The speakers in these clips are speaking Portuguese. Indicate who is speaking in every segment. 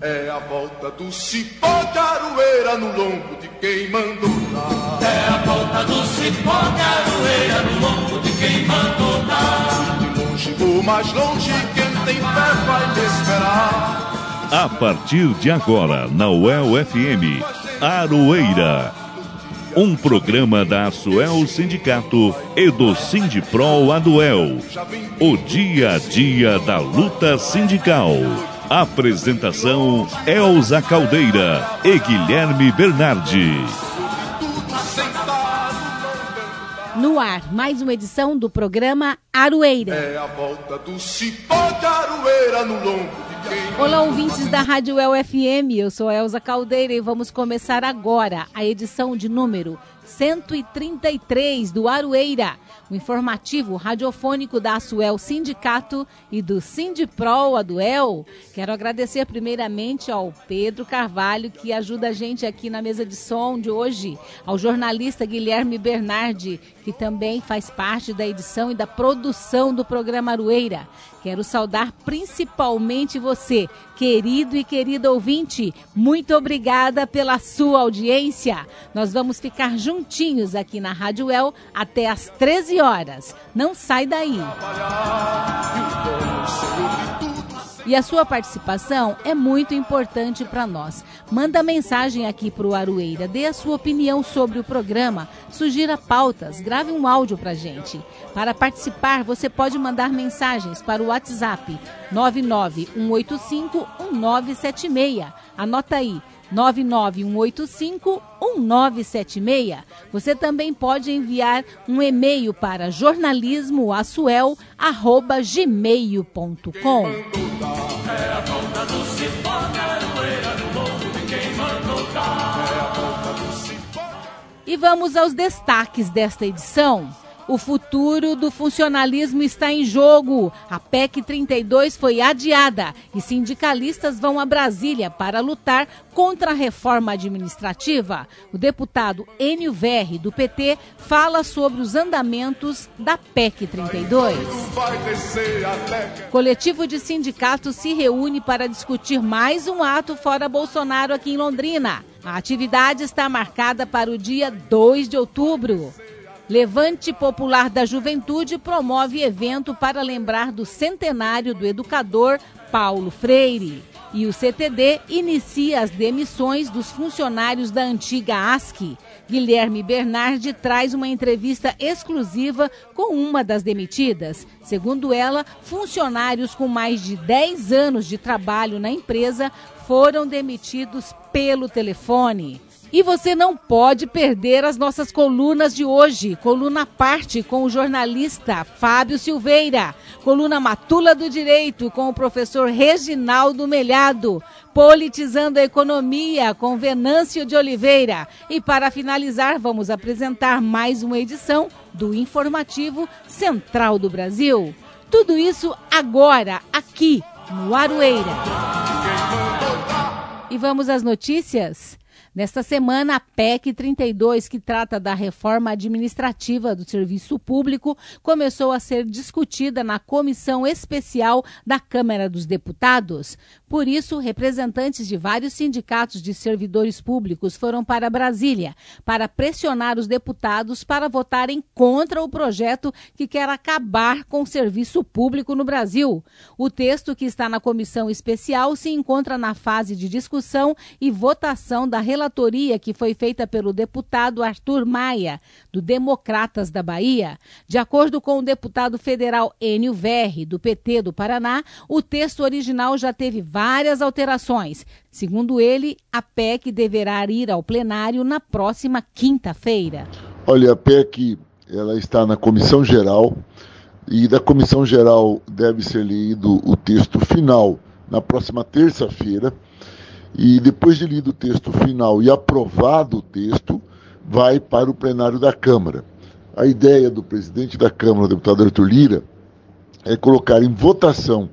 Speaker 1: É a volta do cipó de aroeira no lombo de quem mandou dar.
Speaker 2: É a volta do cipó de aroeira no lombo de quem mandou dar.
Speaker 1: De longe ou mais longe, quem tem fé vai me esperar.
Speaker 3: A partir de agora, na UEL FM, Aroeira. Um programa da Asuel Sindicato e do Sindipro Aduel. O dia a dia da luta sindical. Apresentação Elza Caldeira e Guilherme Bernardi.
Speaker 4: No ar, mais uma edição do programa Aroeira.
Speaker 1: É a volta do cipó de aroeira no lombo de quem
Speaker 4: Olá, ouvintes da Rádio El FM. Eu sou Elza Caldeira e vamos começar agora a edição de número 133 do Aroeira, o informativo radiofônico da Asuel Sindicato e do Sindipro Aduel. Quero agradecer primeiramente ao Pedro Carvalho, que ajuda a gente aqui na mesa de som de hoje, ao jornalista Guilherme Bernardi, que também faz parte da edição e da produção do programa Aroeira. Quero saudar principalmente você, querido e querida ouvinte. Muito obrigada pela sua audiência. Nós vamos ficar juntinhos aqui na Rádio El até às 13 horas. Não sai daí. E a sua participação é muito importante para nós. Manda mensagem aqui para o Aroeira, dê a sua opinião sobre o programa, sugira pautas, grave um áudio para gente. Para participar, você pode mandar mensagens para o WhatsApp 991851976. Anota aí. 991851976. Você também pode enviar um e-mail para jornalismo@gmail.com. vamos aos destaques desta edição. O futuro do funcionalismo está em jogo. A PEC 32 foi adiada e sindicalistas vão a Brasília para lutar contra a reforma administrativa. O deputado Enio Verri, do PT, fala sobre os andamentos da PEC 32.
Speaker 1: vai descer até que
Speaker 4: Coletivo de sindicatos se reúne para discutir mais um ato fora Bolsonaro aqui em Londrina. A atividade está marcada para o dia 2 de outubro. Levante Popular da Juventude promove evento para lembrar do centenário do educador Paulo Freire. E o CTD inicia as demissões dos funcionários da antiga ASC. Guilherme Bernardi traz uma entrevista exclusiva com uma das demitidas. Segundo ela, funcionários com mais de 10 anos de trabalho na empresa foram demitidos pelo telefone. E você não pode perder as nossas colunas de hoje. Coluna parte com o jornalista Fábio Silveira. Coluna Matula do Direito com o professor Reginaldo Melhado. Politizando a Economia com Venâncio de Oliveira. E para finalizar, vamos apresentar mais uma edição do Informativo Central do Brasil. Tudo isso agora, aqui no Aroeira. E vamos às notícias? Nesta semana, a PEC 32, que trata da reforma administrativa do serviço público, começou a ser discutida na comissão especial da Câmara dos Deputados. Por isso, representantes de vários sindicatos de servidores públicos foram para Brasília para pressionar os deputados para votarem contra o projeto que quer acabar com o serviço público no Brasil. O texto que está na comissão especial se encontra na fase de discussão e votação da relatoria que foi feita pelo deputado Arthur Maia, do Democratas da Bahia. De acordo com o deputado federal Enio Verri, do PT do Paraná, o texto original já teve várias alterações. Segundo ele, a PEC deverá ir ao plenário na próxima quinta-feira.
Speaker 5: Olha, a PEC ela está na comissão geral e da comissão geral deve ser lido o texto final na próxima terça-feira. E depois de lido o texto final e aprovado o texto, vai para o plenário da Câmara. A ideia do presidente da Câmara, o deputado Arthur Lira, é colocar em votação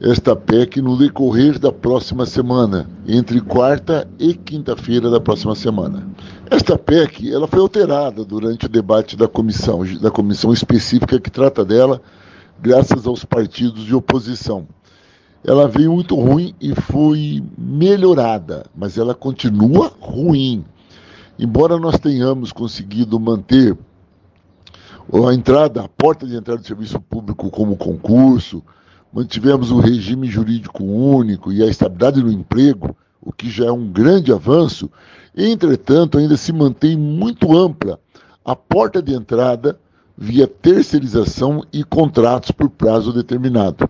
Speaker 5: esta PEC no decorrer da próxima semana, entre quarta e quinta-feira da próxima semana. Esta PEC ela foi alterada durante o debate da comissão, da comissão específica que trata dela, graças aos partidos de oposição. Ela veio muito ruim e foi melhorada, mas ela continua ruim. Embora nós tenhamos conseguido manter a entrada, a porta de entrada do serviço público como concurso, mantivemos o regime jurídico único e a estabilidade no emprego, o que já é um grande avanço, entretanto, ainda se mantém muito ampla a porta de entrada via terceirização e contratos por prazo determinado.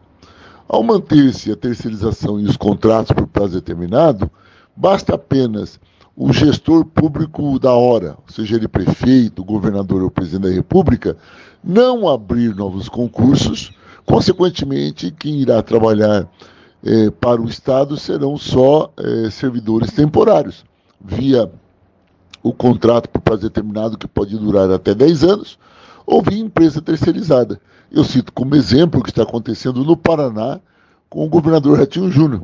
Speaker 5: Ao manter-se a terceirização e os contratos por prazo determinado, basta apenas o gestor público da hora, seja ele prefeito, governador ou presidente da República, não abrir novos concursos, consequentemente, quem irá trabalhar eh, para o Estado serão só eh, servidores temporários, via o contrato por prazo determinado, que pode durar até 10 anos, ou via empresa terceirizada. Eu cito como exemplo o que está acontecendo no Paraná com o governador Ratinho Júnior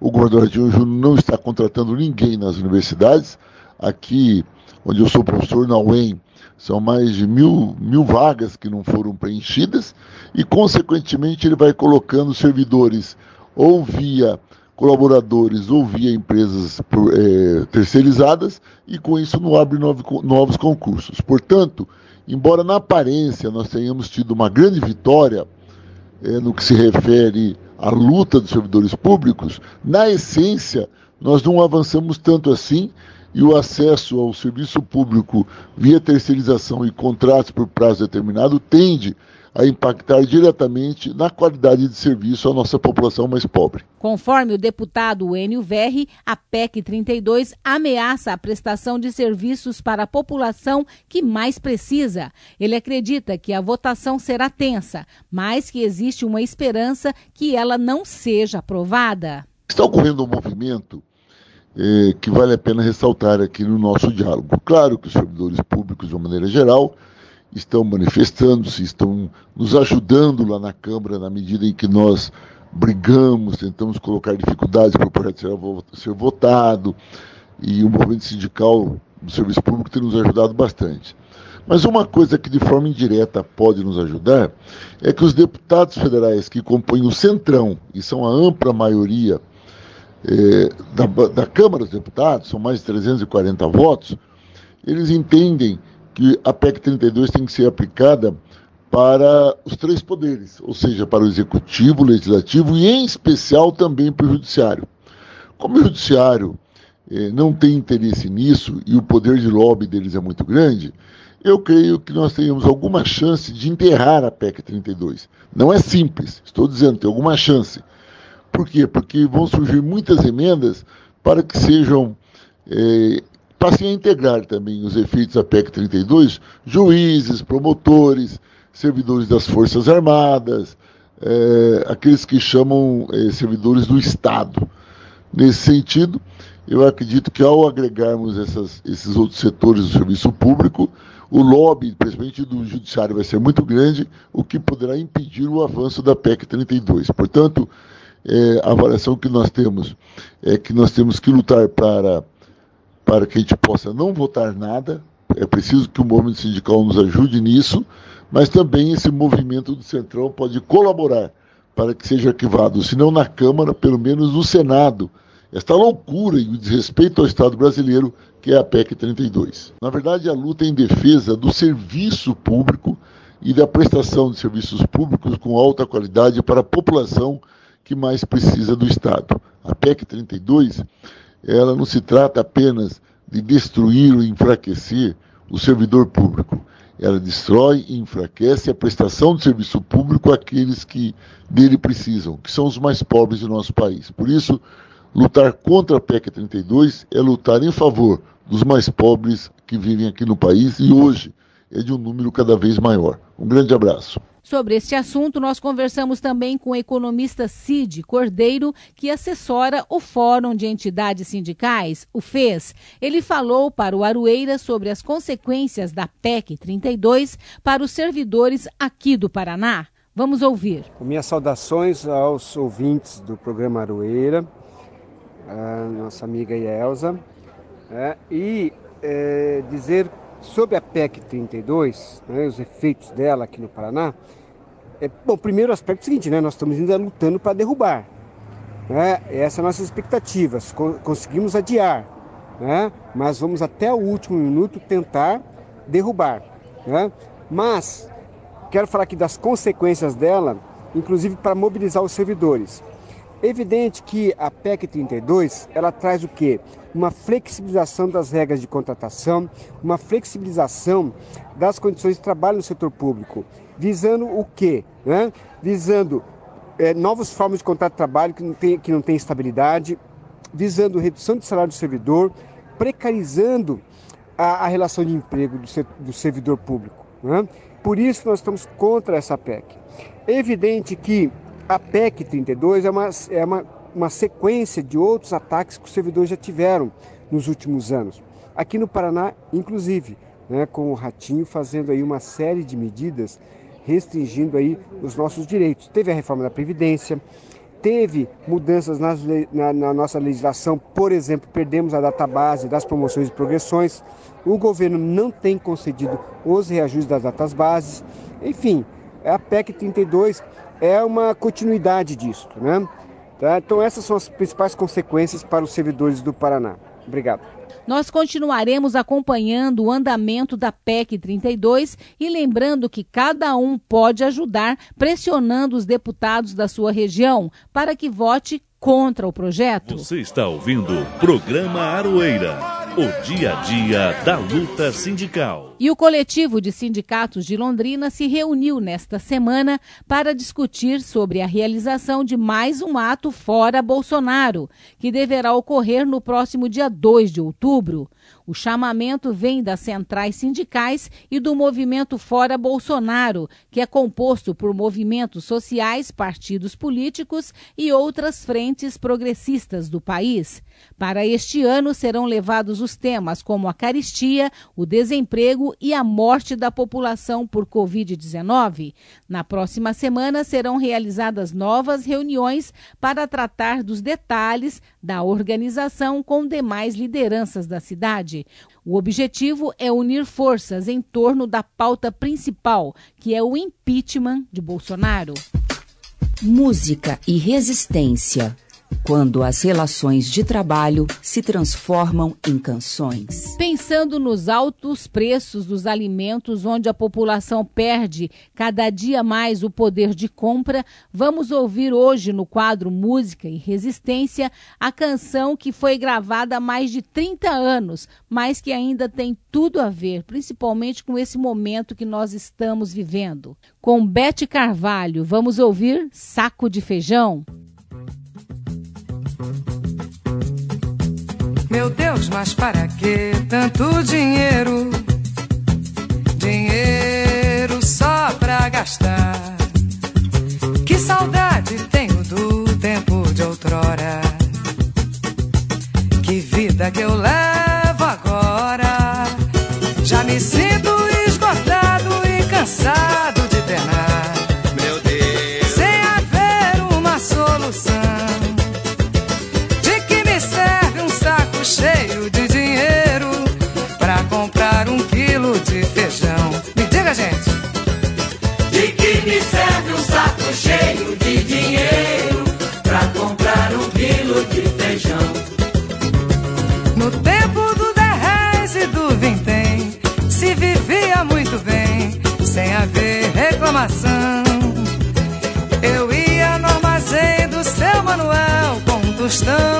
Speaker 5: o governador Ratinho Júnior não está contratando ninguém nas universidades. Aqui, onde eu sou professor na UEM, são mais de mil, mil vagas que não foram preenchidas e, consequentemente, ele vai colocando servidores ou via colaboradores ou via empresas é, terceirizadas e, com isso, não abre novo, novos concursos. Portanto, embora na aparência nós tenhamos tido uma grande vitória é, no que se refere à luta dos servidores públicos, na essência, nós não avançamos tanto assim e o acesso ao serviço público via terceirização e contratos por prazo determinado tende a impactar diretamente na qualidade de serviço à nossa população mais pobre.
Speaker 4: Conforme o deputado Enio Verri, a PEC 32 ameaça a prestação de serviços para a população que mais precisa. Ele acredita que a votação será tensa, mas que existe uma esperança que ela não seja aprovada.
Speaker 5: Está ocorrendo um movimento eh, que vale a pena ressaltar aqui no nosso diálogo. Claro que os servidores públicos, de uma maneira geral, estão manifestando-se, estão nos ajudando lá na Câmara na medida em que nós brigamos, tentamos colocar dificuldades para o projeto ser, votado, e o movimento sindical do serviço público tem nos ajudado bastante. Mas uma coisa que de forma indireta pode nos ajudar é que os deputados federais que compõem o Centrão, e são a ampla maioria eh, da, da Câmara dos Deputados, são mais de 340 votos, eles entendem que a PEC 32 tem que ser aplicada para os três poderes, ou seja, para o executivo, o legislativo e, em especial, também para o judiciário. Como o judiciário eh, não tem interesse nisso e o poder de lobby deles é muito grande, eu creio que nós tenhamos alguma chance de enterrar a PEC 32. Não é simples, estou dizendo, tem alguma chance. Por quê? Porque vão surgir muitas emendas para que sejam eh, passem a integrar também os efeitos da PEC 32, juízes, promotores, servidores das Forças Armadas, é, aqueles que chamam é, servidores do Estado. Nesse sentido, eu acredito que ao agregarmos essas, esses outros setores do serviço público, o lobby, principalmente do judiciário, vai ser muito grande, o que poderá impedir o avanço da PEC 32. Portanto, é, a avaliação que nós temos é que nós temos que lutar para para que a gente possa não votar nada. É preciso que o movimento sindical nos ajude nisso, mas também esse movimento do Centrão pode colaborar para que seja arquivado, se não na Câmara, pelo menos no Senado, esta loucura e o desrespeito ao Estado brasileiro que é a PEC 32. Na verdade, a luta é em defesa do serviço público e da prestação de serviços públicos com alta qualidade para a população que mais precisa do Estado. A PEC 32 ela não se trata apenas de destruir ou enfraquecer o servidor público. Ela destrói e enfraquece a prestação de serviço público àqueles que dele precisam, que são os mais pobres do nosso país. Por isso, lutar contra a PEC 32 é lutar em favor dos mais pobres que vivem aqui no país e hoje é de um número cada vez maior. Um grande abraço.
Speaker 4: Sobre este assunto, nós conversamos também com o economista Cid Cordeiro, que assessora o Fórum de Entidades Sindicais, o FES. Ele falou para o Arueira sobre as consequências da PEC 32 para os servidores aqui do Paraná. Vamos ouvir.
Speaker 6: Minhas saudações aos ouvintes do programa Arueira, a nossa amiga Elza, é, e é, dizer Sobre a PEC 32, né, os efeitos dela aqui no Paraná, é, bom, primeiro aspecto é o seguinte, né, nós estamos ainda lutando para derrubar. Né? Essa é a nossa expectativa. Conseguimos adiar, né? mas vamos até o último minuto tentar derrubar. Né? Mas quero falar aqui das consequências dela, inclusive para mobilizar os servidores. Evidente que a PEC 32 ela traz o que? Uma flexibilização das regras de contratação, uma flexibilização das condições de trabalho no setor público, visando o quê? Né? Visando é, novas formas de contrato de trabalho que não, tem, que não tem estabilidade, visando redução de salário do servidor, precarizando a, a relação de emprego do, do servidor público. Né? Por isso nós estamos contra essa PEC. É evidente que a PEC 32 é uma, é uma, uma sequência de outros ataques que os servidores já tiveram nos últimos anos. Aqui no Paraná, inclusive, né, com o Ratinho fazendo aí uma série de medidas restringindo aí os nossos direitos. Teve a reforma da Previdência, teve mudanças nas, na, na, nossa legislação, por exemplo, perdemos a database das promoções e progressões, o governo não tem concedido os reajustes das datas bases, enfim, a PEC 32 é uma continuidade disso. Né? Tá? Então, essas são as principais consequências para os servidores do Paraná. Obrigado.
Speaker 4: Nós continuaremos acompanhando o andamento da PEC 32 e lembrando que cada um pode ajudar pressionando os deputados da sua região para que vote contra o projeto.
Speaker 3: Você está ouvindo o programa Aroeira. O dia a dia da luta sindical.
Speaker 4: E o coletivo de sindicatos de Londrina se reuniu nesta semana para discutir sobre a realização de mais um ato fora Bolsonaro, que deverá ocorrer no próximo dia 2 de outubro. O chamamento vem das centrais sindicais e do movimento Fora Bolsonaro, que é composto por movimentos sociais, partidos políticos e outras frentes progressistas do país. Para este ano serão levados os temas como a caristia, o desemprego e a morte da população por Covid-19. Na próxima semana serão realizadas novas reuniões para tratar dos detalhes da organização com demais lideranças da cidade. O objetivo é unir forças em torno da pauta principal, que é o impeachment de Bolsonaro.
Speaker 7: Música e resistência quando as relações de trabalho se transformam em canções.
Speaker 4: Pensando nos altos preços dos alimentos, onde a população perde cada dia mais o poder de compra, vamos ouvir hoje no quadro Música e Resistência a canção que foi gravada há mais de 30 anos, mas que ainda tem tudo a ver, principalmente com esse momento que nós estamos vivendo. Com Bete Carvalho, vamos ouvir Saco de Feijão.
Speaker 8: Meu Deus, mas para que tanto dinheiro? Dinheiro só pra gastar. Que saudade tenho do reclamação. Eu ia no armazém do seu Manuel com um tostão,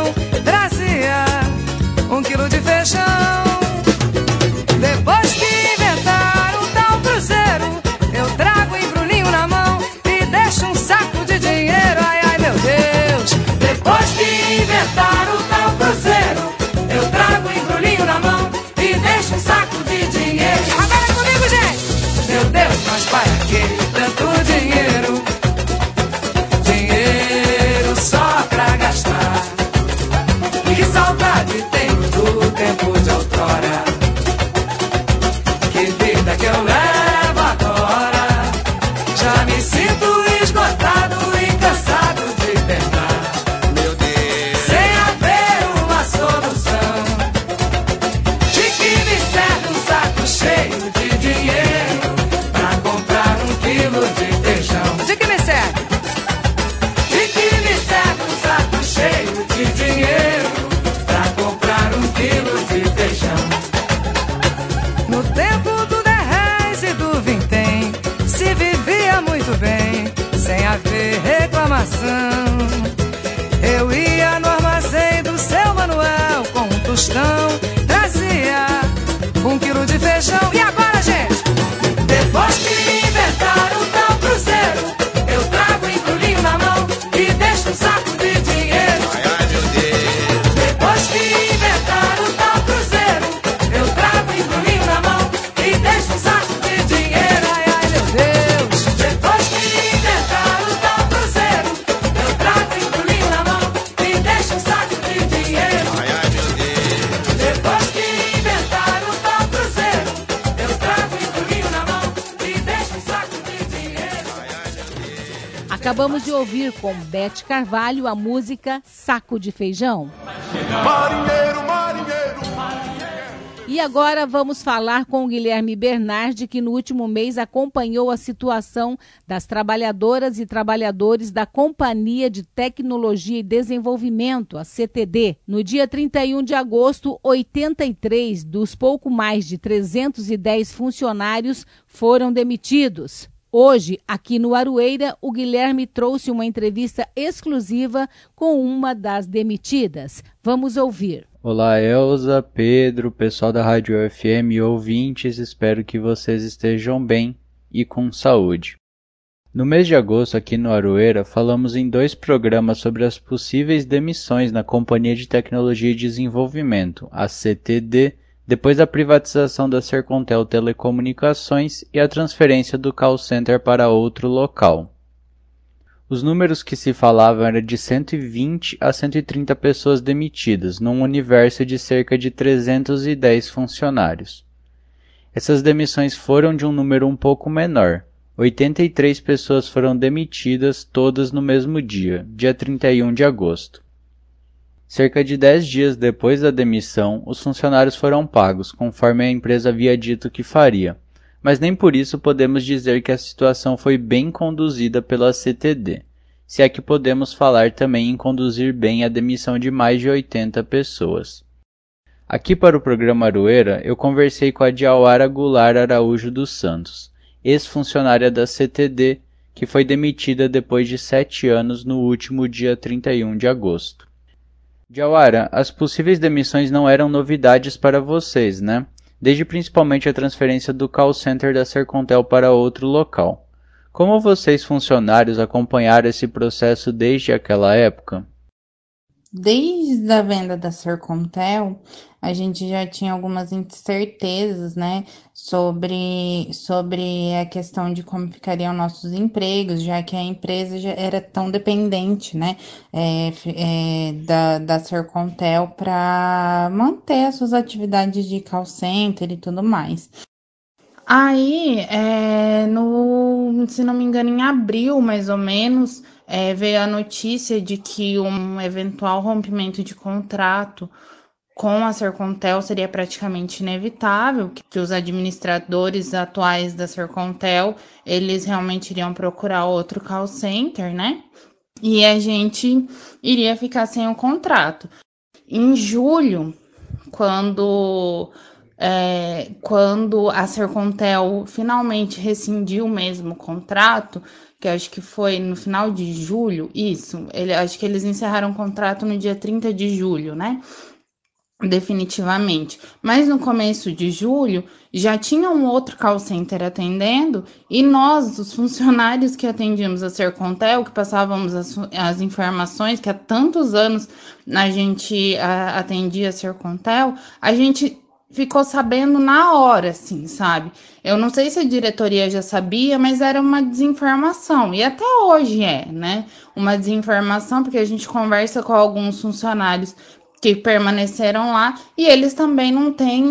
Speaker 4: ouvir com Bete Carvalho a música Saco de Feijão.
Speaker 1: Marinheiro, marinheiro,
Speaker 4: E agora vamos falar com o Guilherme Bernardi, que no último mês acompanhou a situação das trabalhadoras e trabalhadores da Companhia de Tecnologia e Desenvolvimento, a CTD. No dia 31 de agosto, 83 dos pouco mais de 310 funcionários foram demitidos. Hoje, aqui no Aroeira, o Guilherme trouxe uma entrevista exclusiva com uma das demitidas. Vamos ouvir.
Speaker 9: Olá, Elza, Pedro, pessoal da Rádio FM e ouvintes, espero que vocês estejam bem e com saúde. No mês de agosto, aqui no Aroeira, falamos em dois programas sobre as possíveis demissões na Companhia de Tecnologia e Desenvolvimento, a CTD, depois da privatização da Sercontel Telecomunicações e a transferência do call center para outro local. Os números que se falavam eram de 120 a 130 pessoas demitidas, num universo de cerca de 310 funcionários. Essas demissões foram de um número um pouco menor. 83 pessoas foram demitidas, todas no mesmo dia, dia 31 de agosto. Cerca de 10 dias depois da demissão, os funcionários foram pagos, conforme a empresa havia dito que faria mas nem por isso podemos dizer que a situação foi bem conduzida pela CTD, se é que podemos falar também em conduzir bem a demissão de mais de 80 pessoas. Aqui para o programa Aroeira, eu conversei com a Diauara Goulart Araújo dos Santos, ex-funcionária da CTD, que foi demitida depois de sete anos no último dia 31 de agosto. Diauara, as possíveis demissões não eram novidades para vocês, né? desde principalmente a transferência do call center da Sercontel para outro local. Como vocês funcionários acompanharam esse processo desde aquela época?
Speaker 10: Desde a venda da Sercontel, a gente já tinha algumas incertezas, né, sobre, sobre a questão de como ficariam nossos empregos, já que a empresa já era tão dependente, né, é, é, da, da Sercontel para manter as suas atividades de call center e tudo mais. Aí, é, no, se não me engano, em abril, mais ou menos, é, veio a notícia de que um eventual rompimento de contrato com a Sercontel seria praticamente inevitável, que os administradores atuais da Sercontel, eles realmente iriam procurar outro call center, né? E a gente iria ficar sem o contrato. Em julho, quando é, quando a Sercontel finalmente rescindiu mesmo o contrato, que acho que foi no final de julho, isso, ele, acho que eles encerraram o contrato no dia 30 de julho, né? Definitivamente. Mas no começo de julho já tinha um outro call center atendendo e nós, os funcionários que atendíamos a Sercontel, que passávamos as, as informações, que há tantos anos a gente a, atendia a Sercontel, a gente ficou sabendo na hora, assim, sabe? Eu não sei se a diretoria já sabia, mas era uma desinformação. E até hoje é, né? Uma desinformação, porque a gente conversa com alguns funcionários que permaneceram lá e eles também não têm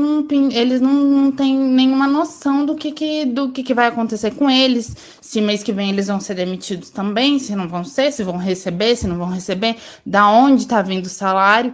Speaker 10: eles não, não têm nenhuma noção do que, que do que, que vai acontecer com eles se mês que vem eles vão ser demitidos também se não vão ser se vão receber se não vão receber da onde está vindo o salário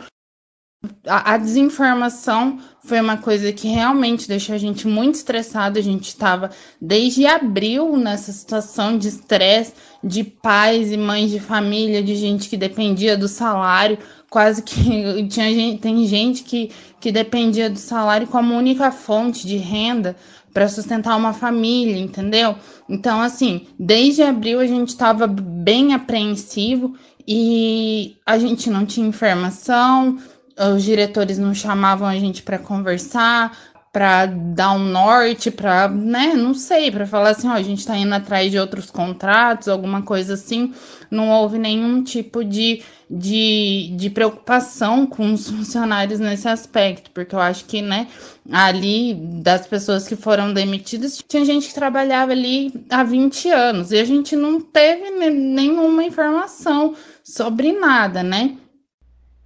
Speaker 10: a, a, desinformação foi uma coisa que realmente deixou a gente muito estressado. A gente estava desde abril nessa situação de estresse de pais e mães de família, de gente que dependia do salário, quase que tinha gente, tem gente que, que dependia do salário como única fonte de renda para sustentar uma família, entendeu? Então, assim, desde abril a gente estava bem apreensivo e a gente não tinha informação os diretores não chamavam a gente para conversar, para dar um norte, para, né, não sei, para falar assim, ó, a gente está indo atrás de outros contratos, alguma coisa assim. Não houve nenhum tipo de, de, de preocupação com os funcionários nesse aspecto, porque eu acho que, né, ali, das pessoas que foram demitidas, tinha gente que trabalhava ali há 20 anos e a gente não teve nenhuma informação sobre nada, né?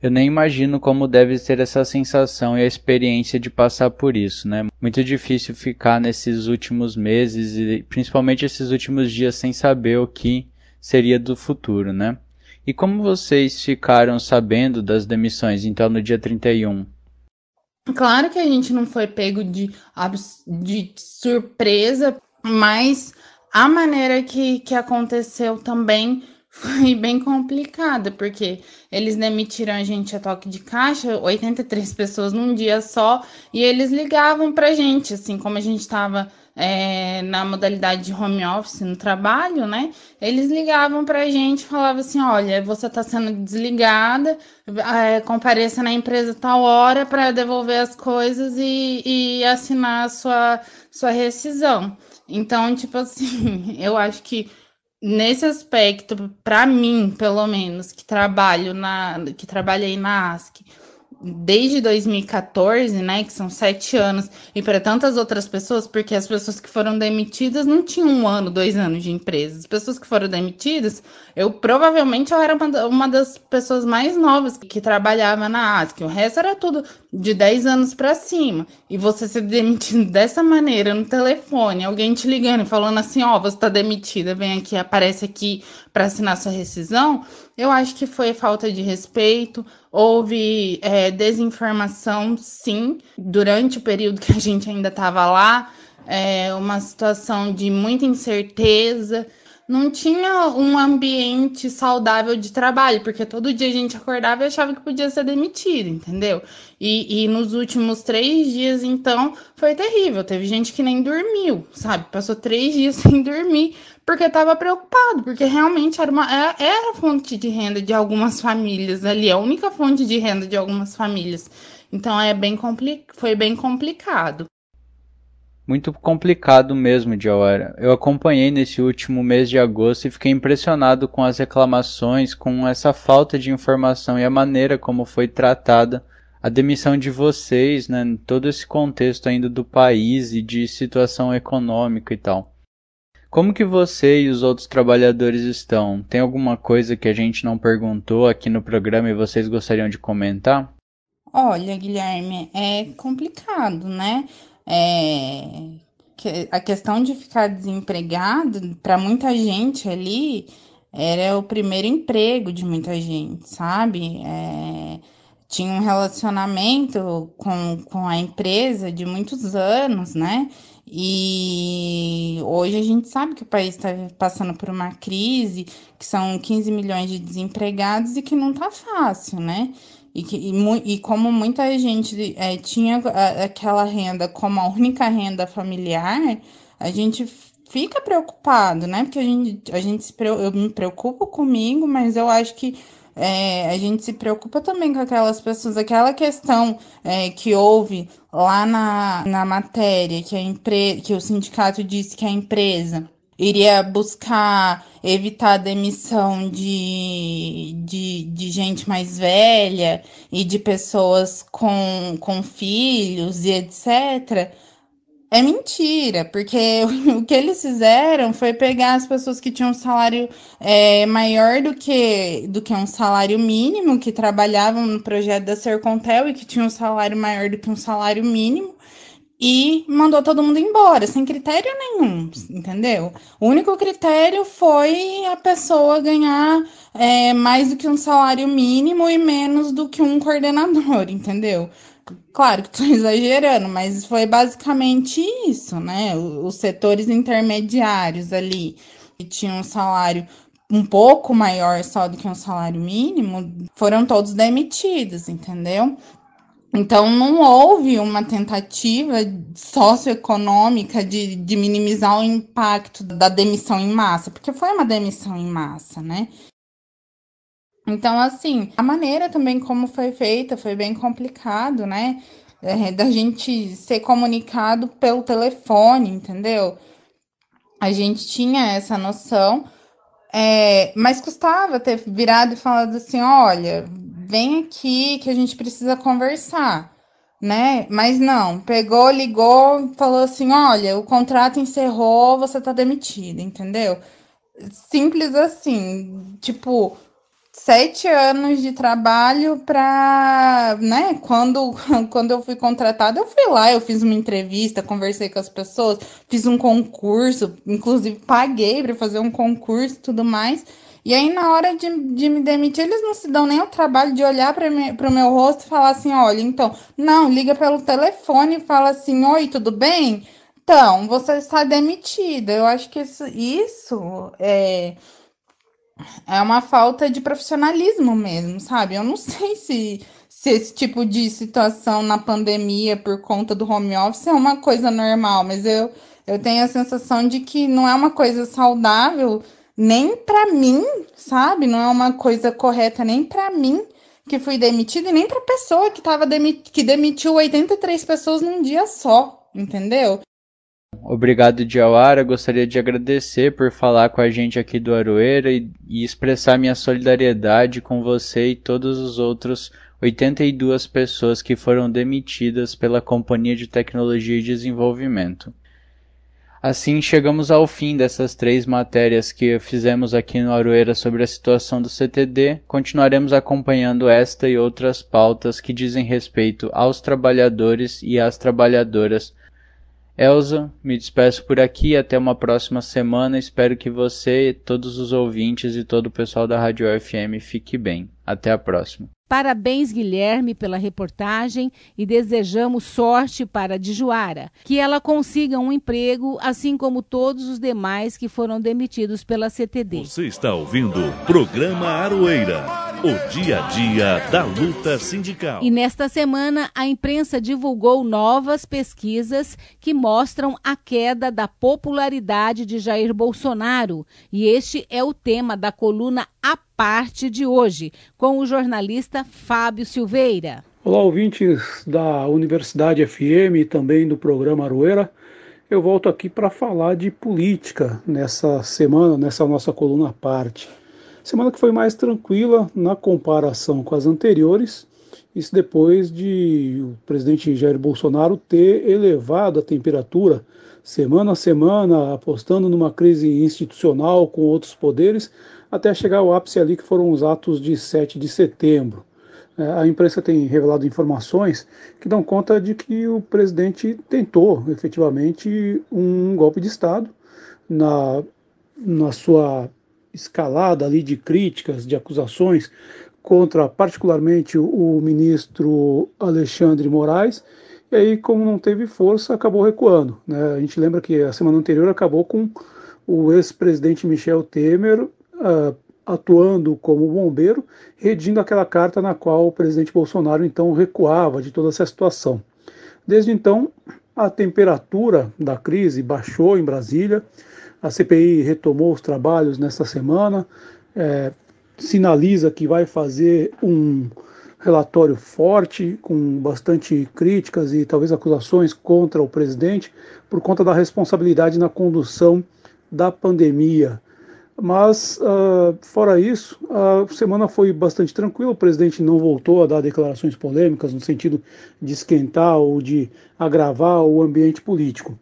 Speaker 9: Eu nem imagino como deve ser essa sensação e a experiência de passar por isso, né? Muito difícil ficar nesses últimos meses e principalmente esses últimos dias sem saber o que seria do futuro, né? E como vocês ficaram sabendo das demissões, então, no dia 31?
Speaker 10: Claro que a gente não foi pego de, de surpresa, mas a maneira que, que aconteceu também foi bem complicada, porque eles demitiram a gente a toque de caixa, 83 pessoas num dia só, e eles ligavam pra gente, assim, como a gente estava é, na modalidade de home office no trabalho, né? Eles ligavam pra gente e falavam assim: olha, você está sendo desligada, é, compareça na empresa tal hora para devolver as coisas e, e assinar a sua, sua rescisão. Então, tipo assim, eu acho que nesse aspecto, para mim, pelo menos, que trabalho na, que trabalhei na ASC, desde 2014, né, que são sete anos, e para tantas outras pessoas, porque as pessoas que foram demitidas não tinham um ano, dois anos de empresa. As pessoas que foram demitidas, eu provavelmente eu era uma, uma das pessoas mais novas que, que trabalhava na ASC. O resto era tudo de 10 anos para cima. E você ser demitido dessa maneira no telefone, alguém te ligando e falando assim: ó, oh, você está demitida, vem aqui, aparece aqui para assinar sua rescisão. Eu acho que foi falta de respeito, houve é, desinformação, sim, durante o período que a gente ainda estava lá, é, uma situação de muita incerteza não tinha um ambiente saudável de trabalho, porque todo dia a gente acordava e achava que podia ser demitido, entendeu? E, e nos últimos três dias, então, foi terrível. Teve gente que nem dormiu, sabe? Passou três dias sem dormir porque estava preocupado, porque realmente era, uma, é, era fonte de renda de algumas famílias ali, a única fonte de renda de algumas famílias. Então é bem foi bem complicado
Speaker 9: muito complicado mesmo, Jawara. Eu acompanhei nesse último mês de agosto e fiquei impressionado com as reclamações, com essa falta de informação e a maneira como foi tratada a demissão de vocês, né, todo esse contexto ainda do país e de situação econômica e tal. Como que você e os outros trabalhadores estão? Tem alguma coisa que a gente não perguntou aqui no programa e vocês gostariam de comentar?
Speaker 10: Olha, Guilherme, é complicado, né? É, que a questão de ficar desempregado, para muita gente ali, era o primeiro emprego de muita gente, sabe? É, tinha um relacionamento com, com a empresa de muitos anos, né? E hoje a gente sabe que o país está passando por uma crise, que são 15 milhões de desempregados e que não tá fácil, né? E, que, e, e como muita gente é, tinha aquela renda como a única renda familiar, a gente fica preocupado, né? Porque a gente, a gente se, eu me preocupo comigo, mas eu acho que é, a gente se preocupa também com aquelas pessoas, aquela questão é, que houve lá na, na matéria, que, a que o sindicato disse que a empresa iria buscar evitar a demissão de, de, de gente mais velha e de pessoas com, com filhos e etc. É mentira, porque o que eles fizeram foi pegar as pessoas que tinham um salário é, maior do que, do que um salário mínimo, que trabalhavam no projeto da Sercontel e que tinham um salário maior do que um salário mínimo, e mandou todo mundo embora, sem critério nenhum, entendeu? O único critério foi a pessoa ganhar é, mais do que um salário mínimo e menos do que um coordenador, entendeu? Claro que estou exagerando, mas foi basicamente isso, né? Os setores intermediários ali, que tinham um salário um pouco maior só do que um salário mínimo, foram todos demitidos, entendeu? Então, não houve uma tentativa socioeconômica de, de minimizar o impacto da demissão em massa, porque foi uma demissão em massa, né? Então, assim, a maneira também como foi feita foi bem complicado, né? É, da gente ser comunicado pelo telefone, entendeu? A gente tinha essa noção, é, mas custava ter virado e falado assim: olha, vem aqui que a gente precisa conversar, né? Mas não, pegou, ligou, falou assim: olha, o contrato encerrou, você tá demitido, entendeu? Simples assim, tipo, sete anos de trabalho para, né? Quando, quando eu fui contratada, eu fui lá, eu fiz uma entrevista, conversei com as pessoas, fiz um concurso, inclusive paguei para fazer um concurso tudo mais. E aí, na hora de, de me demitir, eles não se dão nem o trabalho de olhar para o meu rosto e falar assim: olha, então, não, liga pelo telefone e fala assim: oi, tudo bem? Então, você está demitida. Eu acho que isso, isso é é uma falta de profissionalismo mesmo, sabe? Eu não sei se, se esse tipo de situação na pandemia por conta do home office é uma coisa normal, mas eu, eu tenho a sensação de que não é uma coisa saudável nem para mim, sabe? Não é uma coisa correta nem para mim que fui demitida e nem para pessoa que tava que demitiu 83 pessoas num dia só, entendeu?
Speaker 9: Obrigado, Diawara. Gostaria de agradecer por falar com a gente aqui do Aroeira e, e expressar minha solidariedade com você e todos os outros 82 pessoas que foram demitidas pela Companhia de Tecnologia e Desenvolvimento. Assim, chegamos ao fim dessas três matérias que fizemos aqui no Aroeira sobre a situação do CTD. Continuaremos acompanhando esta e outras pautas que dizem respeito aos trabalhadores e às trabalhadoras Elza, me despeço por aqui. Até uma próxima semana. Espero que você, todos os ouvintes e todo o pessoal da Rádio FM fique bem. Até a próxima.
Speaker 4: Parabéns, Guilherme, pela reportagem e desejamos sorte para a Dijuara, que ela consiga um emprego, assim como todos os demais que foram demitidos pela CTD.
Speaker 3: Você está ouvindo o programa Aroeira, o dia a dia da luta sindical.
Speaker 4: E nesta semana, a imprensa divulgou novas pesquisas que mostram a queda da popularidade de Jair Bolsonaro. E este é o tema da coluna A parte de hoje, com o jornalista Fábio Silveira.
Speaker 11: Olá, ouvintes da Universidade FM e também do programa Aroeira. Eu volto aqui para falar de política nessa semana, nessa nossa coluna parte. Semana que foi mais tranquila na comparação com as anteriores, isso depois de o presidente Jair Bolsonaro ter elevado a temperatura semana a semana, apostando numa crise institucional com outros poderes, até chegar ao ápice ali que foram os atos de 7 de setembro. É, a imprensa tem revelado informações que dão conta de que o presidente tentou efetivamente um golpe de Estado na, na sua escalada ali de críticas, de acusações contra particularmente o ministro Alexandre Moraes, e aí, como não teve força, acabou recuando. Né? A gente lembra que a semana anterior acabou com o ex-presidente Michel Temer uh, atuando como bombeiro, redigindo aquela carta na qual o presidente Bolsonaro então recuava de toda essa situação. Desde então, a temperatura da crise baixou em Brasília, a CPI retomou os trabalhos nesta semana, é, sinaliza que vai fazer um relatório forte, com bastante críticas e talvez acusações contra o presidente, por conta da responsabilidade na condução da pandemia. Mas, uh, fora isso, a semana foi bastante tranquila. O presidente não voltou a dar declarações polêmicas no sentido de esquentar ou de agravar o ambiente político.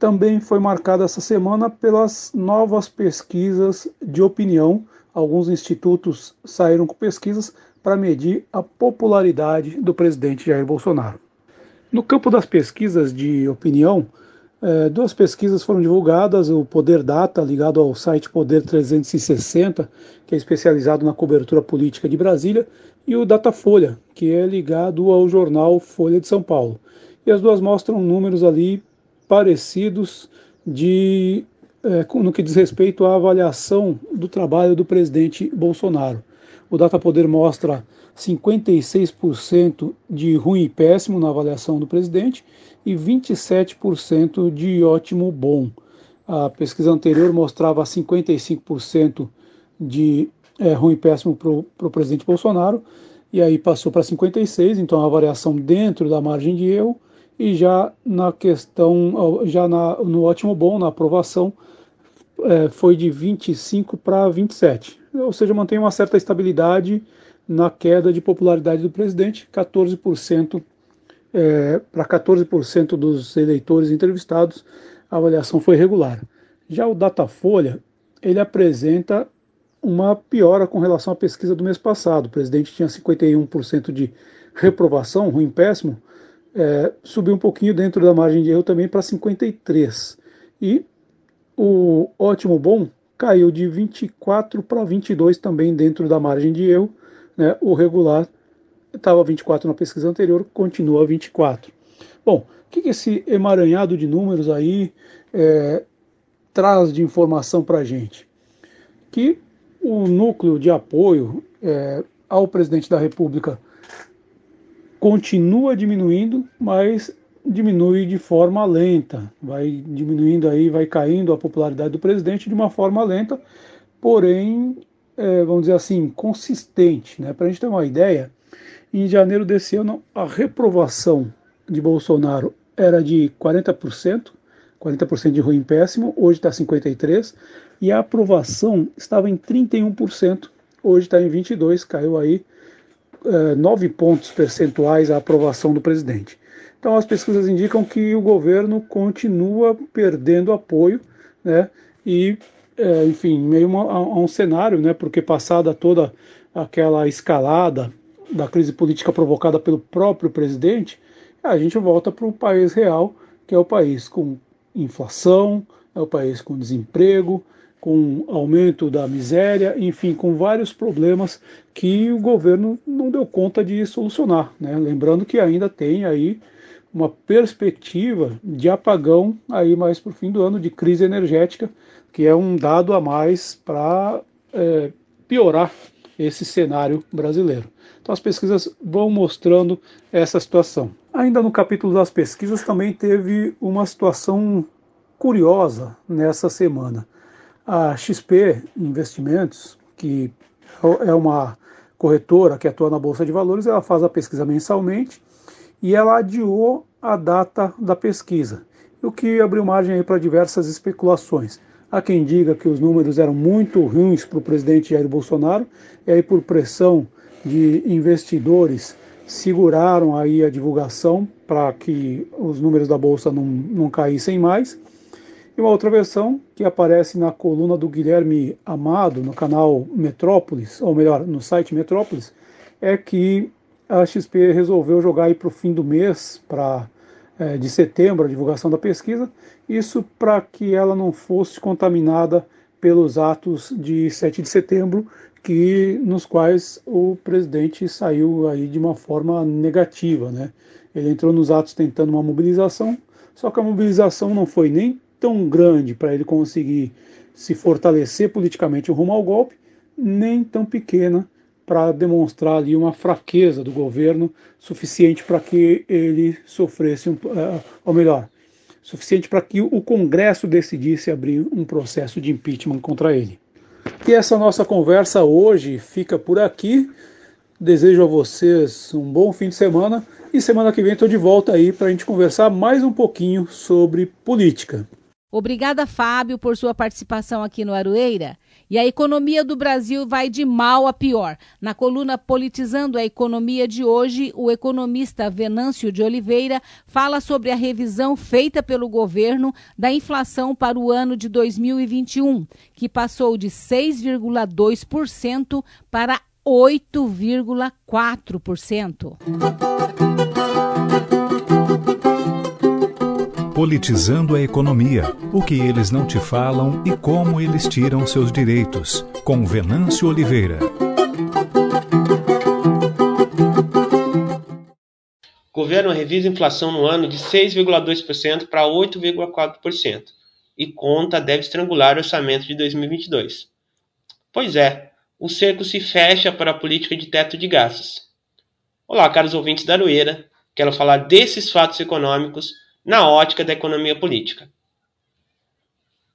Speaker 11: Também foi marcada essa semana pelas novas pesquisas de opinião. Alguns institutos saíram com pesquisas para medir a popularidade do presidente Jair Bolsonaro. No campo das pesquisas de opinião, é, duas pesquisas foram divulgadas, o Poder Data, ligado ao site Poder 360, que é especializado na cobertura política de Brasília, e o Datafolha, que é ligado ao jornal Folha de São Paulo. E as duas mostram números ali parecidos de é, no que diz respeito à avaliação do trabalho do presidente Bolsonaro. O Data Poder mostra 56% de ruim e péssimo na avaliação do presidente e 27% de ótimo bom. A pesquisa anterior mostrava 55% de é, ruim e péssimo para o presidente Bolsonaro, e aí passou para 56%, então a variação dentro da margem de erro, e já na questão, já na, no ótimo bom, na aprovação, é, foi de 25 para 27, ou seja, mantém uma certa estabilidade na queda de popularidade do presidente, 14% é, para 14% dos eleitores entrevistados, a avaliação foi regular. Já o Datafolha, ele apresenta uma piora com relação à pesquisa do mês passado. O presidente tinha 51% de reprovação, ruim péssimo, é, subiu um pouquinho dentro da margem de erro também para 53%. E o ótimo bom caiu de 24 para 22 também dentro da margem de erro. Né? O regular estava 24 na pesquisa anterior, continua 24. Bom, o que, que esse emaranhado de números aí é, traz de informação para a gente? Que o núcleo de apoio é, ao presidente da República continua diminuindo, mas diminui de forma lenta, vai diminuindo aí, vai caindo a popularidade do presidente de uma forma lenta, porém, é, vamos dizer assim, consistente. Né? Para a gente ter uma ideia, em janeiro desse ano, a reprovação de Bolsonaro era de 40%, 40% de ruim péssimo, hoje está 53%, e a aprovação estava em 31%, hoje está em 22%, caiu aí é, 9 pontos percentuais a aprovação do presidente. Então as pesquisas indicam que o governo continua perdendo apoio, né? E, é, enfim, meio a, a um cenário, né? Porque passada toda aquela escalada da crise política provocada pelo próprio presidente, a gente volta para o país real, que é o país com inflação, é o país com desemprego, com aumento da miséria, enfim, com vários problemas que o governo não deu conta de solucionar. Né? Lembrando que ainda tem aí uma perspectiva de apagão aí mais para o fim do ano, de crise energética, que é um dado a mais para é, piorar esse cenário brasileiro. Então as pesquisas vão mostrando essa situação. Ainda no capítulo das pesquisas também teve uma situação curiosa nessa semana. A XP Investimentos, que é uma corretora que atua na Bolsa de Valores, ela faz a pesquisa mensalmente e ela adiou a data da pesquisa, o que abriu margem para diversas especulações. Há quem diga que os números eram muito ruins para o presidente Jair Bolsonaro, e aí por pressão de investidores seguraram aí a divulgação para que os números da bolsa não, não caíssem mais. E uma outra versão que aparece na coluna do Guilherme Amado no canal Metrópolis, ou melhor, no site Metrópolis, é que a XP resolveu jogar aí para o fim do mês, para é, de setembro, a divulgação da pesquisa, isso para que ela não fosse contaminada pelos atos de 7 de setembro, que nos quais o presidente saiu aí de uma forma negativa, né? Ele entrou nos atos tentando uma mobilização, só que a mobilização não foi nem tão grande para ele conseguir se fortalecer politicamente rumo ao golpe, nem tão pequena para demonstrar ali uma fraqueza do governo suficiente para que ele sofresse, um, uh, ou melhor, suficiente para que o Congresso decidisse abrir um processo de impeachment contra ele. E essa nossa conversa hoje fica por aqui. Desejo a vocês um bom fim de semana e semana que vem estou de volta aí para a gente conversar mais um pouquinho sobre política.
Speaker 4: Obrigada, Fábio, por sua participação aqui no Aroeira. E a economia do Brasil vai de mal a pior. Na coluna Politizando a Economia de hoje, o economista Venâncio de Oliveira fala sobre a revisão feita pelo governo da inflação para o ano de 2021, que passou de 6,2% para 8,4%.
Speaker 12: Politizando a Economia. O que eles não te falam e como eles tiram seus direitos. Com Venâncio Oliveira.
Speaker 13: O governo revisa a inflação no ano de 6,2% para 8,4% e conta deve estrangular o orçamento de 2022. Pois é, o cerco se fecha para a política de teto de gastos. Olá, caros ouvintes da Aroeira. Quero falar desses fatos econômicos na ótica da economia política.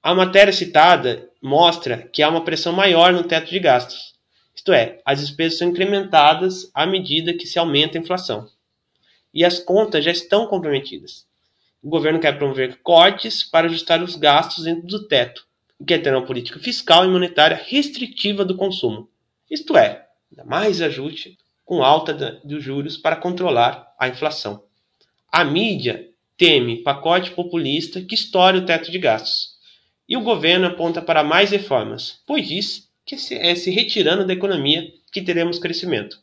Speaker 13: A matéria citada mostra que há uma pressão maior no teto de gastos, isto é, as despesas são incrementadas à medida que se aumenta a inflação. E as contas já estão comprometidas. O governo quer promover cortes para ajustar os gastos dentro do teto e quer ter uma política fiscal e monetária restritiva do consumo, isto é, mais ajuste com alta dos juros para controlar a inflação. A mídia teme pacote populista que estoure o teto de gastos. E o governo aponta para mais reformas, pois diz que é se retirando da economia que teremos crescimento.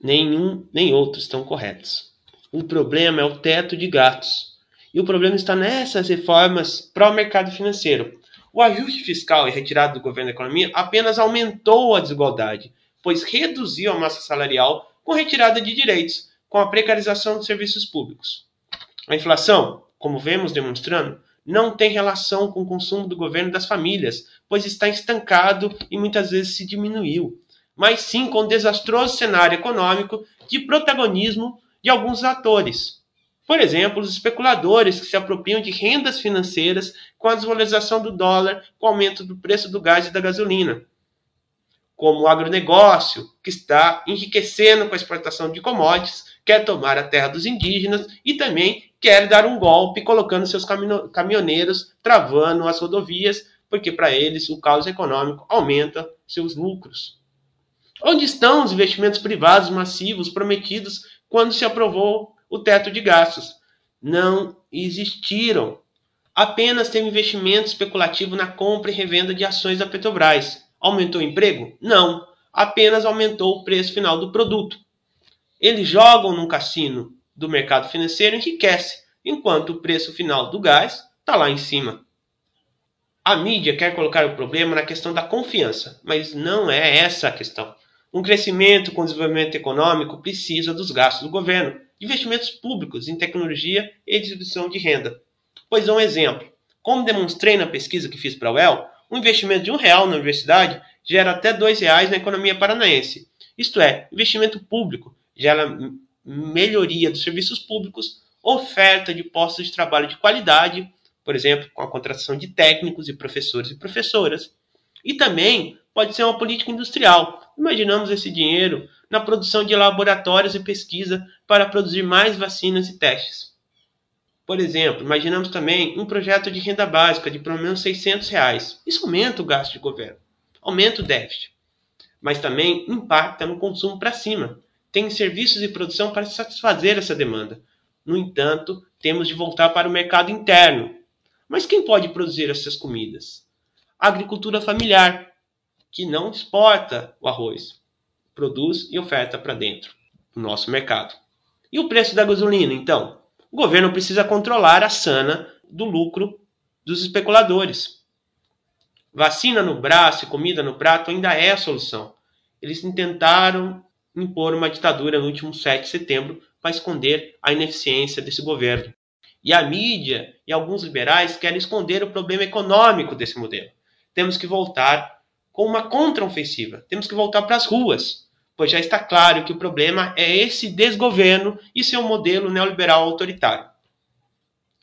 Speaker 13: Nenhum nem outro estão corretos. O problema é o teto de gastos. E o problema está nessas reformas para o mercado financeiro. O ajuste fiscal e retirada do governo da economia apenas aumentou a desigualdade, pois reduziu a massa salarial com retirada de direitos, com a precarização dos serviços públicos. A inflação, como vemos demonstrando, não tem relação com o consumo do governo das famílias, pois está estancado e muitas vezes se diminuiu, mas sim com o desastroso cenário econômico de protagonismo de alguns atores. Por exemplo, os especuladores que se apropriam de rendas financeiras com a desvalorização do dólar, com o aumento do preço do gás e da gasolina. Como o agronegócio, que está enriquecendo com a exportação de commodities, quer tomar a terra dos indígenas e também quer dar um golpe colocando seus caminhoneiros travando as rodovias, porque para eles o caos econômico aumenta seus lucros. Onde estão os investimentos privados massivos prometidos quando se aprovou o teto de gastos? Não existiram. Apenas teve investimento especulativo na compra e revenda de ações da Petrobras. Aumentou o emprego? Não. Apenas aumentou o preço final do produto. Eles jogam num cassino do mercado financeiro enriquece, enquanto o preço final do gás está lá em cima. A mídia quer colocar o problema na questão da confiança, mas não é essa a questão. Um crescimento com desenvolvimento econômico precisa dos gastos do governo, investimentos públicos em tecnologia e distribuição de renda. Pois é um exemplo. Como demonstrei na pesquisa que fiz para a UEL, um investimento de um real na universidade gera até dois reais na economia paranaense. Isto é, investimento público gera melhoria dos serviços públicos, oferta de postos de trabalho de qualidade, por exemplo, com a contratação de técnicos e professores e professoras. E também pode ser uma política industrial. Imaginamos esse dinheiro na produção de laboratórios e pesquisa para produzir mais vacinas e testes. Por exemplo, imaginamos também um projeto de renda básica de pelo menos 600 reais. Isso aumenta o gasto de governo, aumenta o déficit, mas também impacta no consumo para cima, tem serviços e produção para satisfazer essa demanda. No entanto, temos de voltar para o mercado interno. Mas quem pode produzir essas comidas? A agricultura familiar, que não exporta o arroz, produz e oferta para dentro do nosso mercado. E o preço da gasolina, então? O governo precisa controlar a sana do lucro dos especuladores. Vacina no braço e comida no prato ainda é a solução. Eles tentaram impor uma ditadura no último 7 de setembro para esconder a ineficiência desse governo. E a mídia e alguns liberais querem esconder o problema econômico desse modelo. Temos que voltar com uma contraofensiva. Temos que voltar para as ruas, pois já está claro que o problema é esse desgoverno e seu modelo neoliberal autoritário.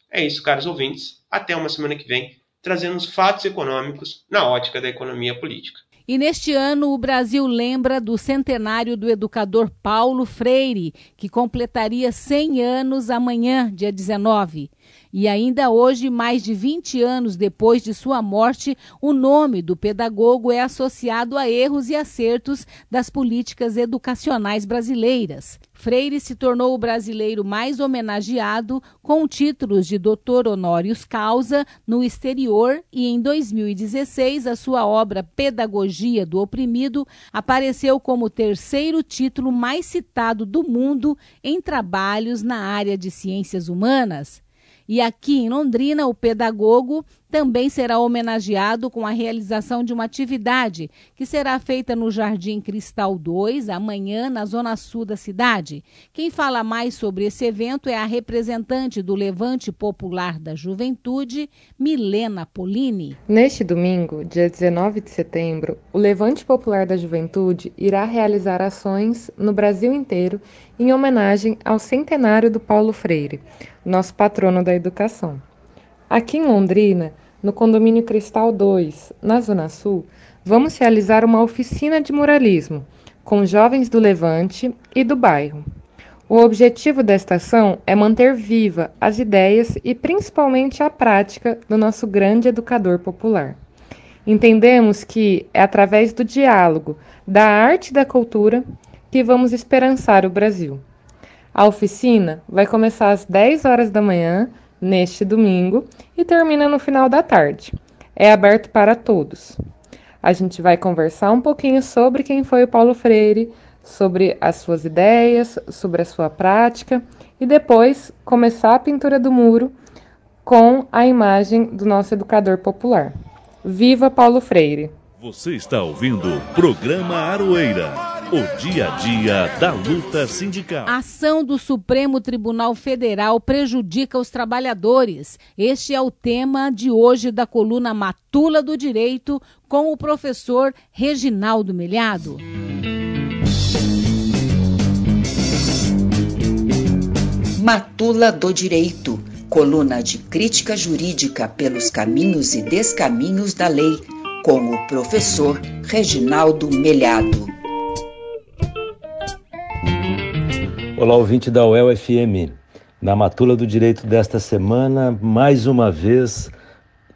Speaker 13: É isso, caros ouvintes. Até uma semana que vem, trazendo os fatos econômicos na ótica da economia política.
Speaker 4: E neste ano, o Brasil lembra do centenário do educador Paulo Freire, que completaria 100 anos amanhã, dia 19. E ainda hoje, mais de 20 anos depois de sua morte, o nome do pedagogo é associado a erros e acertos das políticas educacionais brasileiras. Freire se tornou o brasileiro mais homenageado com títulos de doutor honoris causa no exterior e em 2016 a sua obra Pedagogia do Oprimido apareceu como o terceiro título mais citado do mundo em trabalhos na área de ciências humanas. E aqui em Londrina, o pedagogo também será homenageado com a realização de uma atividade que será feita no Jardim Cristal 2, amanhã, na zona sul da cidade. Quem fala mais sobre esse evento é a representante do Levante Popular da Juventude, Milena Polini.
Speaker 14: Neste domingo, dia 19 de setembro, o Levante Popular da Juventude irá realizar ações no Brasil inteiro em homenagem ao centenário do Paulo Freire, nosso patrono da educação. Aqui em Londrina, no condomínio Cristal 2, na Zona Sul, vamos realizar uma oficina de muralismo com jovens do Levante e do bairro. O objetivo desta ação é manter viva as ideias e principalmente a prática do nosso grande educador popular. Entendemos que é através do diálogo, da arte e da cultura que vamos esperançar o Brasil. A oficina vai começar às 10 horas da manhã neste domingo e termina no final da tarde. É aberto para todos. A gente vai conversar um pouquinho sobre quem foi o Paulo Freire, sobre as suas ideias, sobre a sua prática e depois começar a pintura do muro com a imagem do nosso educador popular. Viva Paulo Freire!
Speaker 3: Você está ouvindo o programa Aroeira, o dia a dia da luta sindical.
Speaker 4: A ação do Supremo Tribunal Federal prejudica os trabalhadores. Este é o tema de hoje da coluna Matula do Direito com o professor Reginaldo Melhado.
Speaker 7: Matula do Direito, coluna de crítica jurídica pelos caminhos e descaminhos da lei, com o professor Reginaldo Melhado.
Speaker 15: Olá, ouvinte da UEL FM. Na Matula do Direito desta semana, mais uma vez,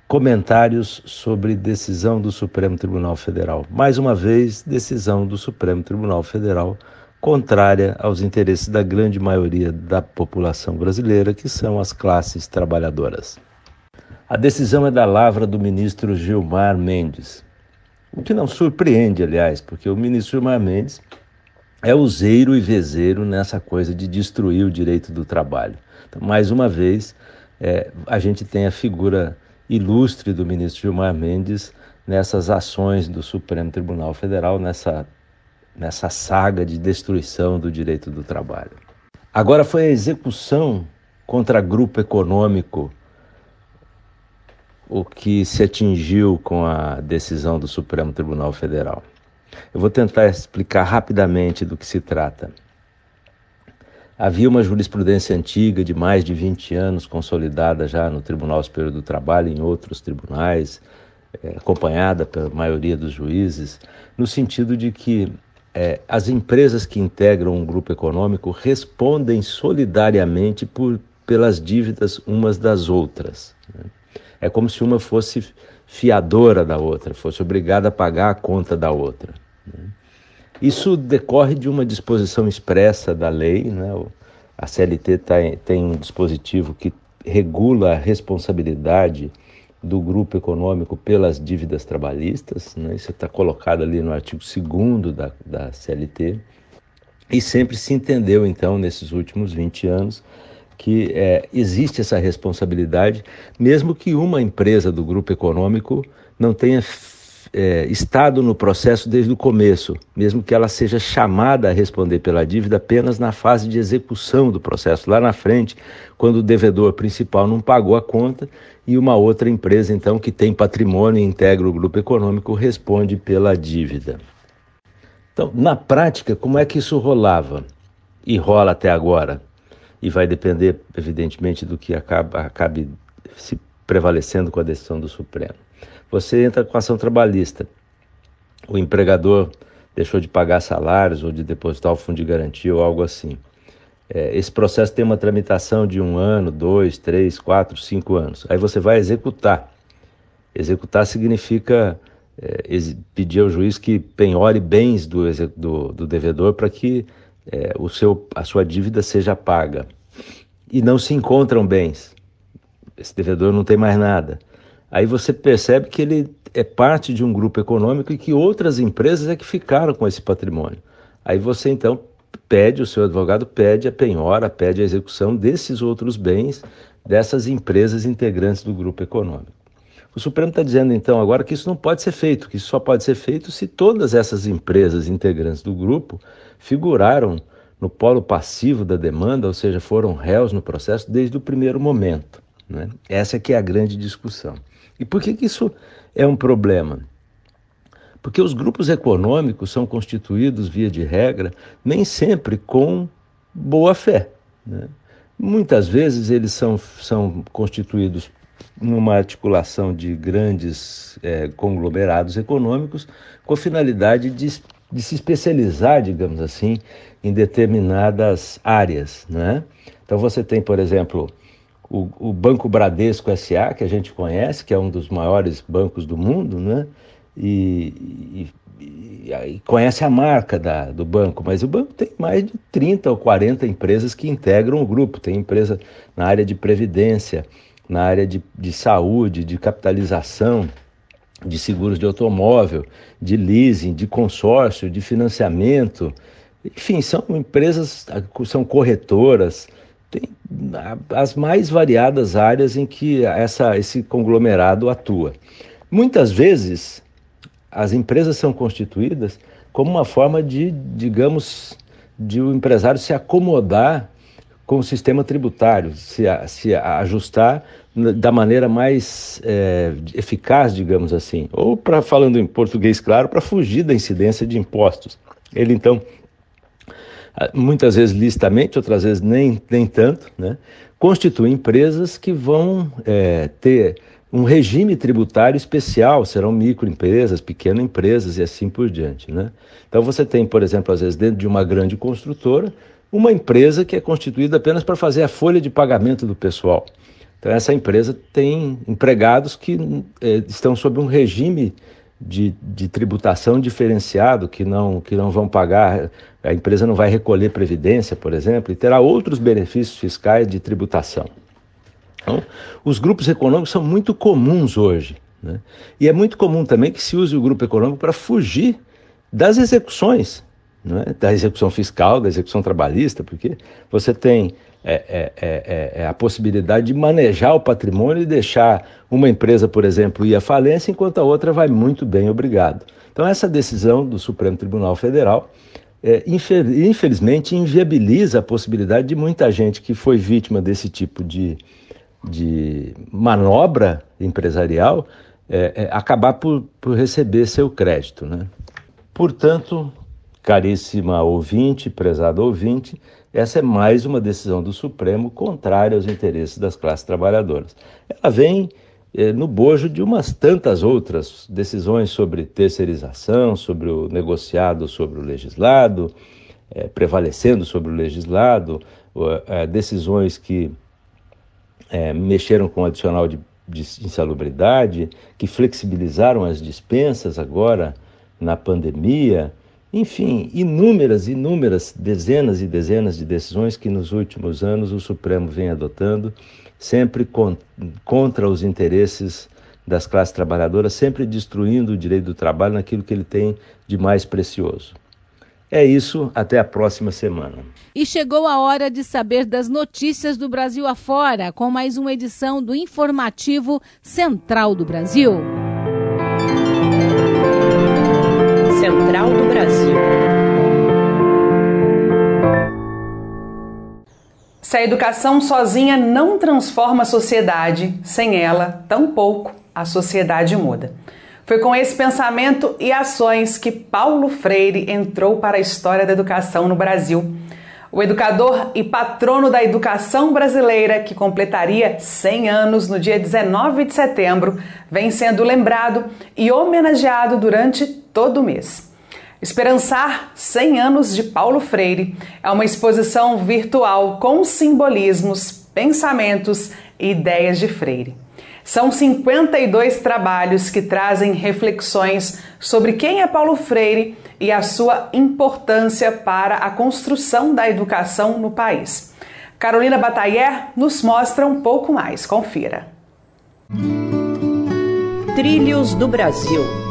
Speaker 15: comentários sobre decisão do Supremo Tribunal Federal. Mais uma vez, decisão do Supremo Tribunal Federal contrária aos interesses da grande maioria da população brasileira, que são as classes trabalhadoras. A decisão é da lavra do ministro Gilmar Mendes. O que não surpreende, aliás, porque o ministro Gilmar Mendes é useiro e vezeiro nessa coisa de destruir o direito do trabalho. Então, mais uma vez, é, a gente tem a figura ilustre do ministro Gilmar Mendes nessas ações do Supremo Tribunal Federal, nessa nessa saga de destruição do direito do trabalho. Agora foi a execução contra grupo econômico o que se atingiu com a decisão do Supremo Tribunal Federal. Eu vou tentar explicar rapidamente do que se trata. Havia uma jurisprudência antiga de mais de 20 anos, consolidada já no Tribunal Superior do Trabalho e em outros tribunais, é, acompanhada pela maioria dos juízes, no sentido de que é, as empresas que integram um grupo econômico respondem solidariamente por, pelas dívidas umas das outras. Né? É como se uma fosse fiadora da outra, fosse obrigada a pagar a conta da outra. Né? Isso decorre de uma disposição expressa da lei. Né? A CLT tá, tem um dispositivo que regula a responsabilidade do grupo econômico pelas dívidas trabalhistas, né? isso está colocado ali no artigo 2 da, da CLT, e sempre se entendeu, então, nesses últimos 20 anos, que é, existe essa responsabilidade, mesmo que uma empresa do grupo econômico não tenha é, estado no processo desde o começo, mesmo que ela seja chamada a responder pela dívida apenas na fase de execução do processo, lá na frente, quando o devedor principal não pagou a conta e uma outra empresa, então, que tem patrimônio e integra o grupo econômico, responde pela dívida. Então, na prática, como é que isso rolava? E rola até agora? E vai depender, evidentemente, do que acaba, acabe se prevalecendo com a decisão do Supremo. Você entra com ação trabalhista. O empregador deixou de pagar salários ou de depositar o fundo de garantia ou algo assim. É, esse processo tem uma tramitação de um ano, dois, três, quatro, cinco anos. Aí você vai executar. Executar significa é, pedir ao juiz que penhore bens do, do, do devedor para que é, o seu, a sua dívida seja paga. E não se encontram bens. Esse devedor não tem mais nada. Aí você percebe que ele é parte de um grupo econômico e que outras empresas é que ficaram com esse patrimônio. Aí você então pede, o seu advogado pede a penhora, pede a execução desses outros bens dessas empresas integrantes do grupo econômico. O Supremo está dizendo então agora que isso não pode ser feito, que isso só pode ser feito se todas essas empresas integrantes do grupo figuraram no polo passivo da demanda, ou seja, foram réus no processo desde o primeiro momento. Né? Essa é que é a grande discussão. E por que, que isso é um problema? Porque os grupos econômicos são constituídos, via de regra, nem sempre com boa fé. Né? Muitas vezes eles são, são constituídos numa articulação de grandes é, conglomerados econômicos com a finalidade de, de se especializar, digamos assim, em determinadas áreas. Né? Então você tem, por exemplo, o, o, Banco Bradesco SA, que a gente conhece, que é um dos maiores bancos do mundo, né? E, e, e conhece a marca da, do banco, mas o banco tem mais de 30 ou 40 empresas que integram o grupo. Tem empresa na área de previdência, na área de, de saúde, de capitalização, de seguros de automóvel, de leasing, de consórcio, de financiamento. Enfim, são empresas, são corretoras, tem as mais variadas áreas em que essa, esse conglomerado atua. Muitas vezes, as empresas são constituídas como uma forma de, digamos, de o empresário se acomodar com o sistema tributário, se, se ajustar da maneira mais é, eficaz, digamos assim, ou para falando em português claro, para fugir da incidência de impostos. Ele então, muitas vezes licitamente, outras vezes nem, nem tanto, né, constitui empresas que vão é, ter um regime tributário especial, serão microempresas, pequenas empresas e assim por diante. Né? Então você tem, por exemplo, às vezes dentro de uma grande construtora, uma empresa que é constituída apenas para fazer a folha de pagamento do pessoal. Então, essa empresa tem empregados que eh, estão sob um regime de, de, tributação diferenciado, que não, que não vão pagar, a empresa não vai recolher previdência, por exemplo, e terá outros benefícios fiscais de tributação. Então, os grupos econômicos são muito comuns hoje. Né? E é muito comum também que se use o grupo econômico para fugir das execuções, é? da execução fiscal, da execução trabalhista, porque você tem é é, é, é, é, a possibilidade de manejar o patrimônio e deixar uma empresa, por exemplo, ir à falência, enquanto a outra vai muito bem, obrigado. Então, essa decisão do Supremo Tribunal Federal, infelizmente, inviabiliza a possibilidade de muita gente que foi vítima desse tipo de, de manobra empresarial acabar por, por receber seu crédito. Né? Portanto, caríssima ouvinte, prezado ouvinte, essa é mais uma decisão do Supremo contrária aos interesses das classes trabalhadoras. Ela vem eh, no bojo de umas tantas outras decisões sobre terceirização, sobre o negociado sobre o legislado, eh, prevalecendo sobre o legislado, eh, decisões que mexeram com o adicional de, de insalubridade, que flexibilizaram as dispensas agora na pandemia. Enfim, inúmeras, inúmeras, dezenas e dezenas de decisões que nos últimos anos o Supremo vem adotando, sempre con contra os interesses das classes trabalhadoras, sempre destruindo o direito do trabalho naquilo que ele tem de mais precioso. É isso, até a próxima semana.
Speaker 4: E chegou a hora de saber das notícias do Brasil afora, com mais uma edição do Informativo Central do Brasil.
Speaker 16: Central do Brasil. Se a educação sozinha não transforma a sociedade, sem ela, tampouco a sociedade muda. Foi com esse pensamento e ações que Paulo Freire entrou para a história da educação no Brasil. O educador e patrono da educação brasileira, que completaria 100 anos no dia 19 de setembro, vem sendo lembrado e homenageado durante todo o mês. Esperançar 100 anos de Paulo Freire é uma exposição virtual com simbolismos, pensamentos e ideias de Freire. São 52 trabalhos que trazem reflexões sobre quem é Paulo Freire e a sua importância para a construção da educação no país. Carolina Batayer nos mostra um pouco mais. Confira. Trilhos do Brasil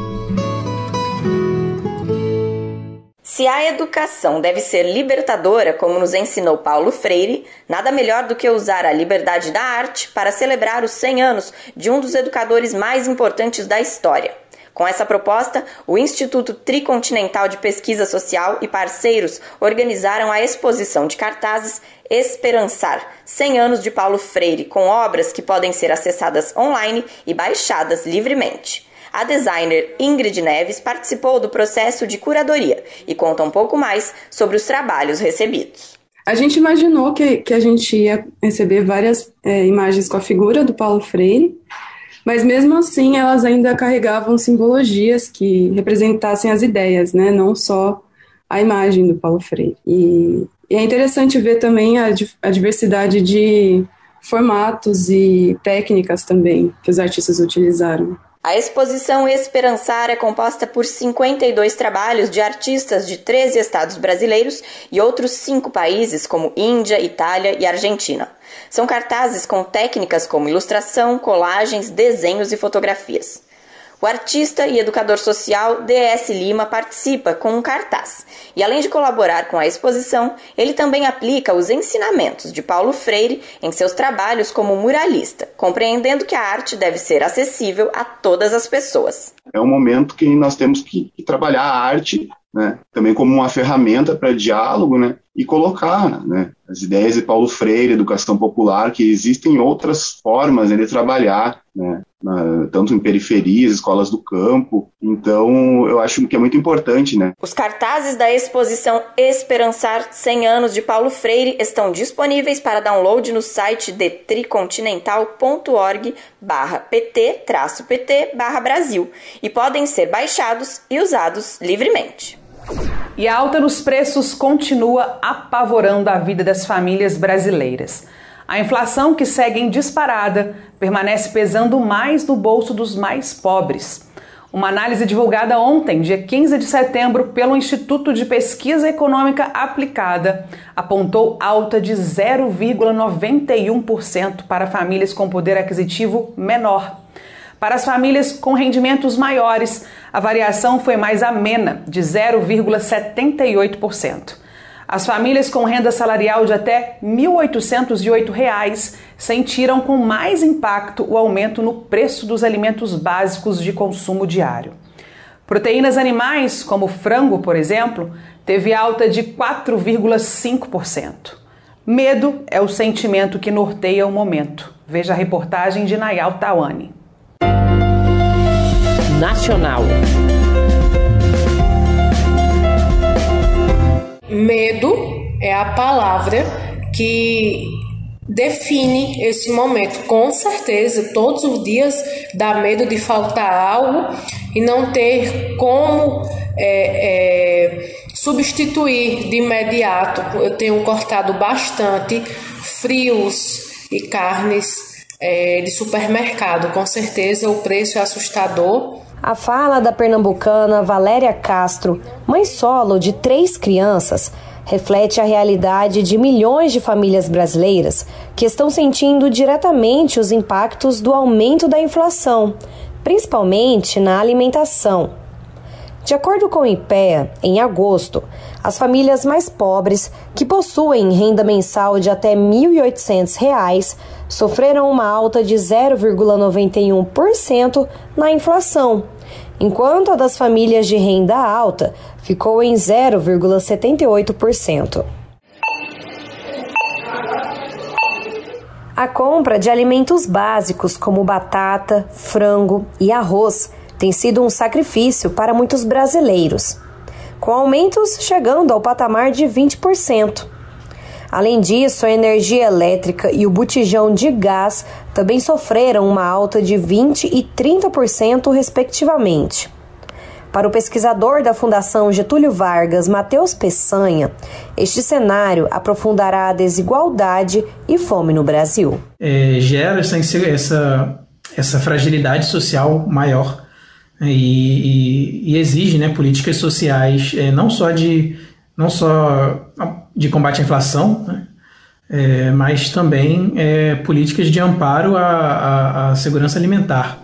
Speaker 17: Se a educação deve ser libertadora, como nos ensinou Paulo Freire, nada melhor do que usar a liberdade da arte para celebrar os 100 anos de um dos educadores mais importantes da história. Com essa proposta, o Instituto Tricontinental de Pesquisa Social e parceiros organizaram a exposição de cartazes Esperançar 100 anos de Paulo Freire, com obras que podem ser acessadas online e baixadas livremente. A designer Ingrid Neves participou do processo de curadoria e conta um pouco mais sobre os trabalhos recebidos.
Speaker 18: A gente imaginou que, que a gente ia receber várias é, imagens com a figura do Paulo Freire, mas mesmo assim elas ainda carregavam simbologias que representassem as ideias, né? não só a imagem do Paulo Freire. E, e é interessante ver também a, a diversidade de formatos e técnicas também que os artistas utilizaram.
Speaker 17: A exposição Esperançar é composta por 52 trabalhos de artistas de 13 estados brasileiros e outros cinco países, como Índia, Itália e Argentina. São cartazes com técnicas como ilustração, colagens, desenhos e fotografias. O artista e educador social D.S. Lima participa com um cartaz. E além de colaborar com a exposição, ele também aplica os ensinamentos de Paulo Freire em seus trabalhos como muralista, compreendendo que a arte deve ser acessível a todas as pessoas.
Speaker 19: É um momento que nós temos que, trabalhar a arte né, também como uma ferramenta para diálogo, né, e colocar né, as ideias de Paulo Freire, educação popular, que existem outras formas né, de trabalhar, né, na, tanto em periferias, escolas do campo. Então, eu acho que é muito importante. Né.
Speaker 17: Os cartazes da exposição Esperançar 100 anos de Paulo Freire estão disponíveis para download no site detricontinental.org pt-pt Brasil e podem ser baixados e usados livremente.
Speaker 16: E a alta nos preços continua apavorando a vida das famílias brasileiras. A inflação, que segue em disparada, permanece pesando mais no bolso dos mais pobres. Uma análise divulgada ontem, dia 15 de setembro, pelo Instituto de Pesquisa Econômica Aplicada, apontou alta de 0,91% para famílias com poder aquisitivo menor. Para as famílias com rendimentos maiores, a variação foi mais amena, de 0,78%. As famílias com renda salarial de até R$ 1.808 sentiram com mais impacto o aumento no preço dos alimentos básicos de consumo diário. Proteínas animais, como frango, por exemplo, teve alta de 4,5%. Medo é o sentimento que norteia o momento. Veja a reportagem de Nayal Tawane
Speaker 20: nacional.
Speaker 21: Medo é a palavra que define esse momento. Com certeza, todos os dias dá medo de faltar algo e não ter como é, é, substituir de imediato. Eu tenho cortado bastante frios e carnes é, de supermercado. Com certeza, o preço é assustador
Speaker 20: a fala da pernambucana Valéria Castro, mãe solo de três crianças, reflete a realidade de milhões de famílias brasileiras que estão sentindo diretamente os impactos do aumento da inflação, principalmente na alimentação. De acordo com o IPEA, em agosto, as famílias mais pobres, que possuem renda mensal de até R$ 1.800, sofreram uma alta de 0,91% na inflação, enquanto a das famílias de renda alta ficou em 0,78%. A compra de alimentos básicos como batata, frango e arroz tem sido um sacrifício para muitos brasileiros, com aumentos chegando ao patamar de 20%. Além disso, a energia elétrica e o botijão de gás também sofreram uma alta de 20% e 30%, respectivamente. Para o pesquisador da Fundação Getúlio Vargas, Matheus Peçanha, este cenário aprofundará a desigualdade e fome no Brasil.
Speaker 22: É, gera essa, essa, essa fragilidade social maior e, e, e exige né, políticas sociais é, não só de não só de combate à inflação, né, é, mas também é, políticas de amparo à, à, à segurança alimentar.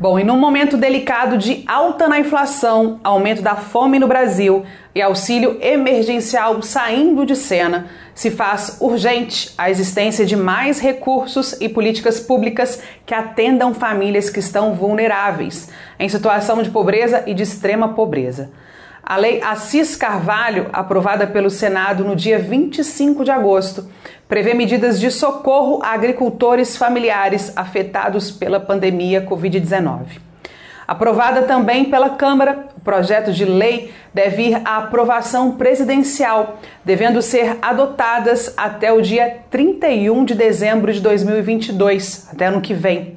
Speaker 16: Bom, e num momento delicado de alta na inflação, aumento da fome no Brasil e auxílio emergencial saindo de cena, se faz urgente a existência de mais recursos e políticas públicas que atendam famílias que estão vulneráveis, em situação de pobreza e de extrema pobreza. A Lei Assis Carvalho, aprovada pelo Senado no dia 25 de agosto, prevê medidas de socorro a agricultores familiares afetados pela pandemia Covid-19. Aprovada também pela Câmara, o projeto de lei deve ir à aprovação presidencial, devendo ser adotadas até o dia 31 de dezembro de 2022, até ano que vem.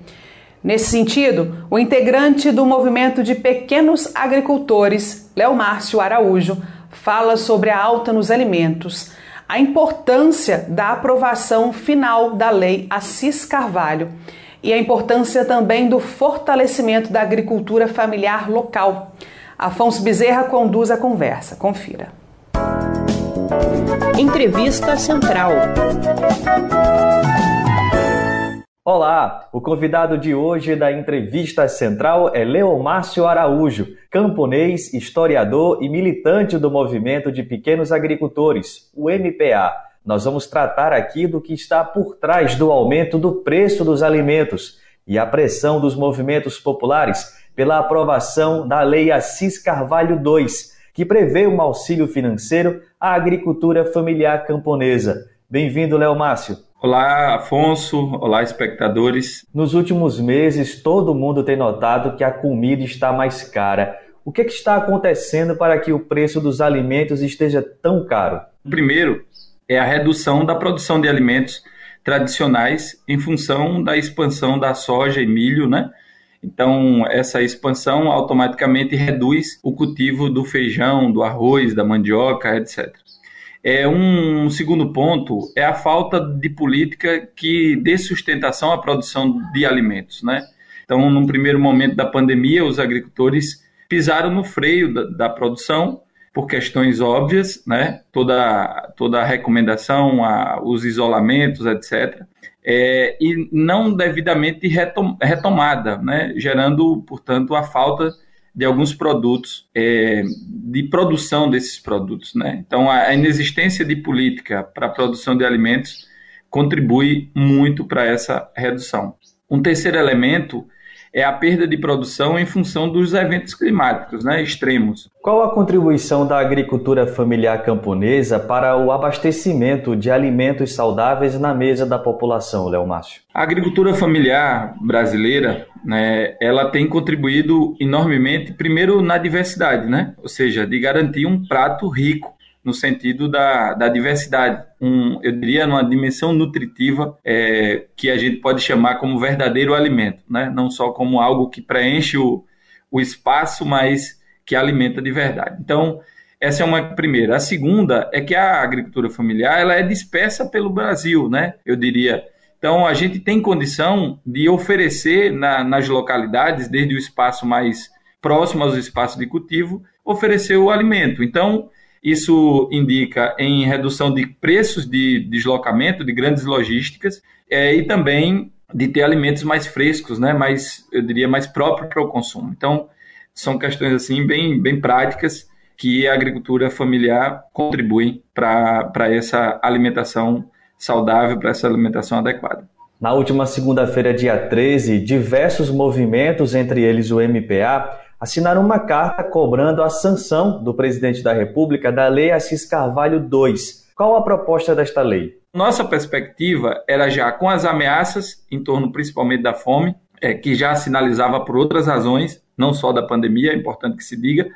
Speaker 16: Nesse sentido, o integrante do movimento de pequenos agricultores, Léo Márcio Araújo, fala sobre a alta nos alimentos, a importância da aprovação final da lei Assis Carvalho e a importância também do fortalecimento da agricultura familiar local. Afonso Bezerra conduz a conversa. Confira.
Speaker 20: Entrevista Central.
Speaker 23: Olá, o convidado de hoje da entrevista central é Leomárcio Araújo, camponês, historiador e militante do movimento de pequenos agricultores, o MPA. Nós vamos tratar aqui do que está por trás do aumento do preço dos alimentos e a pressão dos movimentos populares pela aprovação da Lei Assis Carvalho II, que prevê um auxílio financeiro à agricultura familiar camponesa. Bem-vindo, Leomárcio.
Speaker 24: Olá, Afonso. Olá, espectadores.
Speaker 23: Nos últimos meses, todo mundo tem notado que a comida está mais cara. O que, é que está acontecendo para que o preço dos alimentos esteja tão caro?
Speaker 24: Primeiro, é a redução da produção de alimentos tradicionais em função da expansão da soja e milho, né? Então, essa expansão automaticamente reduz o cultivo do feijão, do arroz, da mandioca, etc. É um segundo ponto é a falta de política que dê sustentação à produção de alimentos, né? Então, num primeiro momento da pandemia, os agricultores pisaram no freio da, da produção por questões óbvias, né? Toda toda a recomendação, a, os isolamentos, etc. É, e não devidamente retom, retomada, né? Gerando, portanto, a falta de alguns produtos, é, de produção desses produtos. Né? Então, a inexistência de política para a produção de alimentos contribui muito para essa redução. Um terceiro elemento é a perda de produção em função dos eventos climáticos né, extremos.
Speaker 23: Qual a contribuição da agricultura familiar camponesa para o abastecimento de alimentos saudáveis na mesa da população, Léo Márcio?
Speaker 24: A agricultura familiar brasileira, né, ela tem contribuído enormemente, primeiro na diversidade, né? ou seja, de garantir um prato rico no sentido da, da diversidade, um, eu diria numa dimensão nutritiva é, que a gente pode chamar como verdadeiro alimento, né? não só como algo que preenche o, o espaço, mas que alimenta de verdade. Então, essa é uma primeira. A segunda é que a agricultura familiar ela é dispersa pelo Brasil, né? eu diria. Então, a gente tem condição de oferecer na, nas localidades, desde o espaço mais próximo aos espaços de cultivo, oferecer o alimento. Então, isso indica em redução de preços de deslocamento de grandes logísticas é, e também de ter alimentos mais frescos, né, mais, eu diria, mais próprios para o consumo. Então, são questões assim bem, bem práticas que a agricultura familiar contribui para essa alimentação saudável, para essa alimentação adequada.
Speaker 23: Na última segunda-feira, dia 13, diversos movimentos, entre eles o MPA, assinaram uma carta cobrando a sanção do presidente da República da Lei Assis Carvalho II. Qual a proposta desta lei?
Speaker 24: Nossa perspectiva era já com as ameaças em torno principalmente da fome, é, que já sinalizava por outras razões, não só da pandemia, é importante que se diga,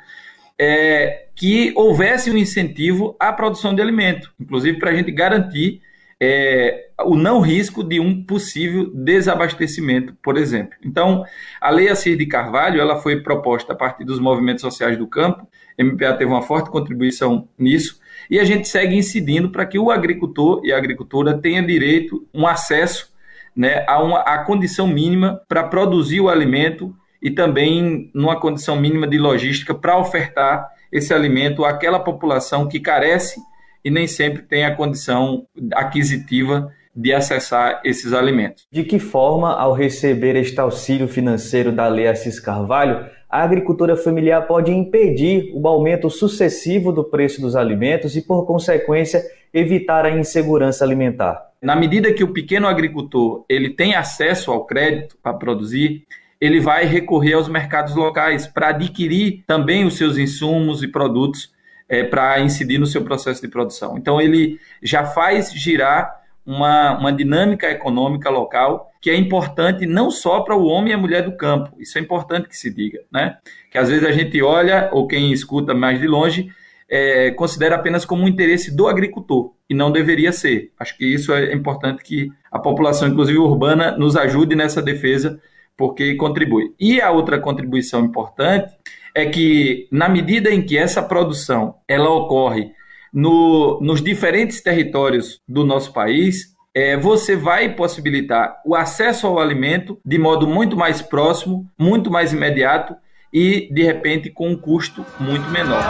Speaker 24: é, que houvesse um incentivo à produção de alimento, inclusive para a gente garantir é, o não risco de um possível desabastecimento, por exemplo. Então, a Lei Assir de Carvalho ela foi proposta a partir dos movimentos sociais do campo, MPA teve uma forte contribuição nisso, e a gente segue incidindo para que o agricultor e a agricultora tenha direito, um acesso né, a uma a condição mínima para produzir o alimento e também numa condição mínima de logística para ofertar esse alimento àquela população que carece e nem sempre tem a condição aquisitiva de acessar esses alimentos.
Speaker 23: De que forma, ao receber este auxílio financeiro da Lei Assis Carvalho, a agricultura familiar pode impedir o aumento sucessivo do preço dos alimentos e, por consequência, evitar a insegurança alimentar?
Speaker 24: Na medida que o pequeno agricultor ele tem acesso ao crédito para produzir, ele vai recorrer aos mercados locais para adquirir também os seus insumos e produtos é, para incidir no seu processo de produção. Então, ele já faz girar uma, uma dinâmica econômica local que é importante não só para o homem e a mulher do campo, isso é importante que se diga, né? Que às vezes a gente olha, ou quem escuta mais de longe, é, considera apenas como um interesse do agricultor, e não deveria ser. Acho que isso é importante que a população, inclusive urbana, nos ajude nessa defesa, porque contribui. E a outra contribuição importante é que, na medida em que essa produção ela ocorre no, nos diferentes territórios do nosso país, é, você vai possibilitar o acesso ao alimento de modo muito mais próximo, muito mais imediato e, de repente, com um custo muito menor.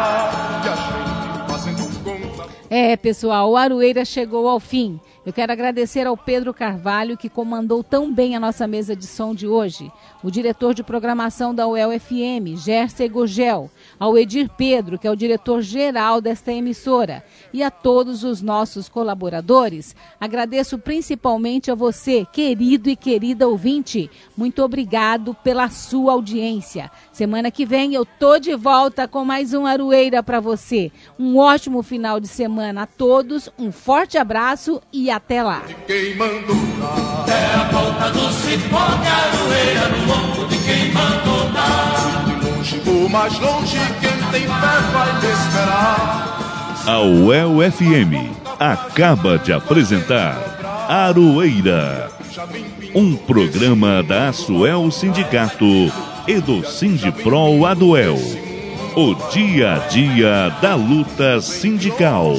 Speaker 4: É, pessoal, o Aroeira chegou ao fim. Eu quero agradecer ao Pedro Carvalho, que comandou tão bem a nossa mesa de som de hoje, o diretor de programação da UEL-FM, Gerson Gugel, ao Edir Pedro, que é o diretor-geral desta emissora, e a todos os nossos colaboradores. Agradeço principalmente a você, querido e querida ouvinte. Muito obrigado pela sua audiência. Semana que vem eu tô de volta com mais um Aroeira para você. Um ótimo final de semana a todos, um forte abraço e até lá.
Speaker 1: É a volta do cipó de aroeira no lombo de quem mandou dar. De longe ou mais longe, quem tem fé vai me esperar.
Speaker 3: A UEL FM acaba de apresentar Aroeira, um programa da Asuel Sindicato e do Sindipro Aduel. O dia a dia da luta sindical.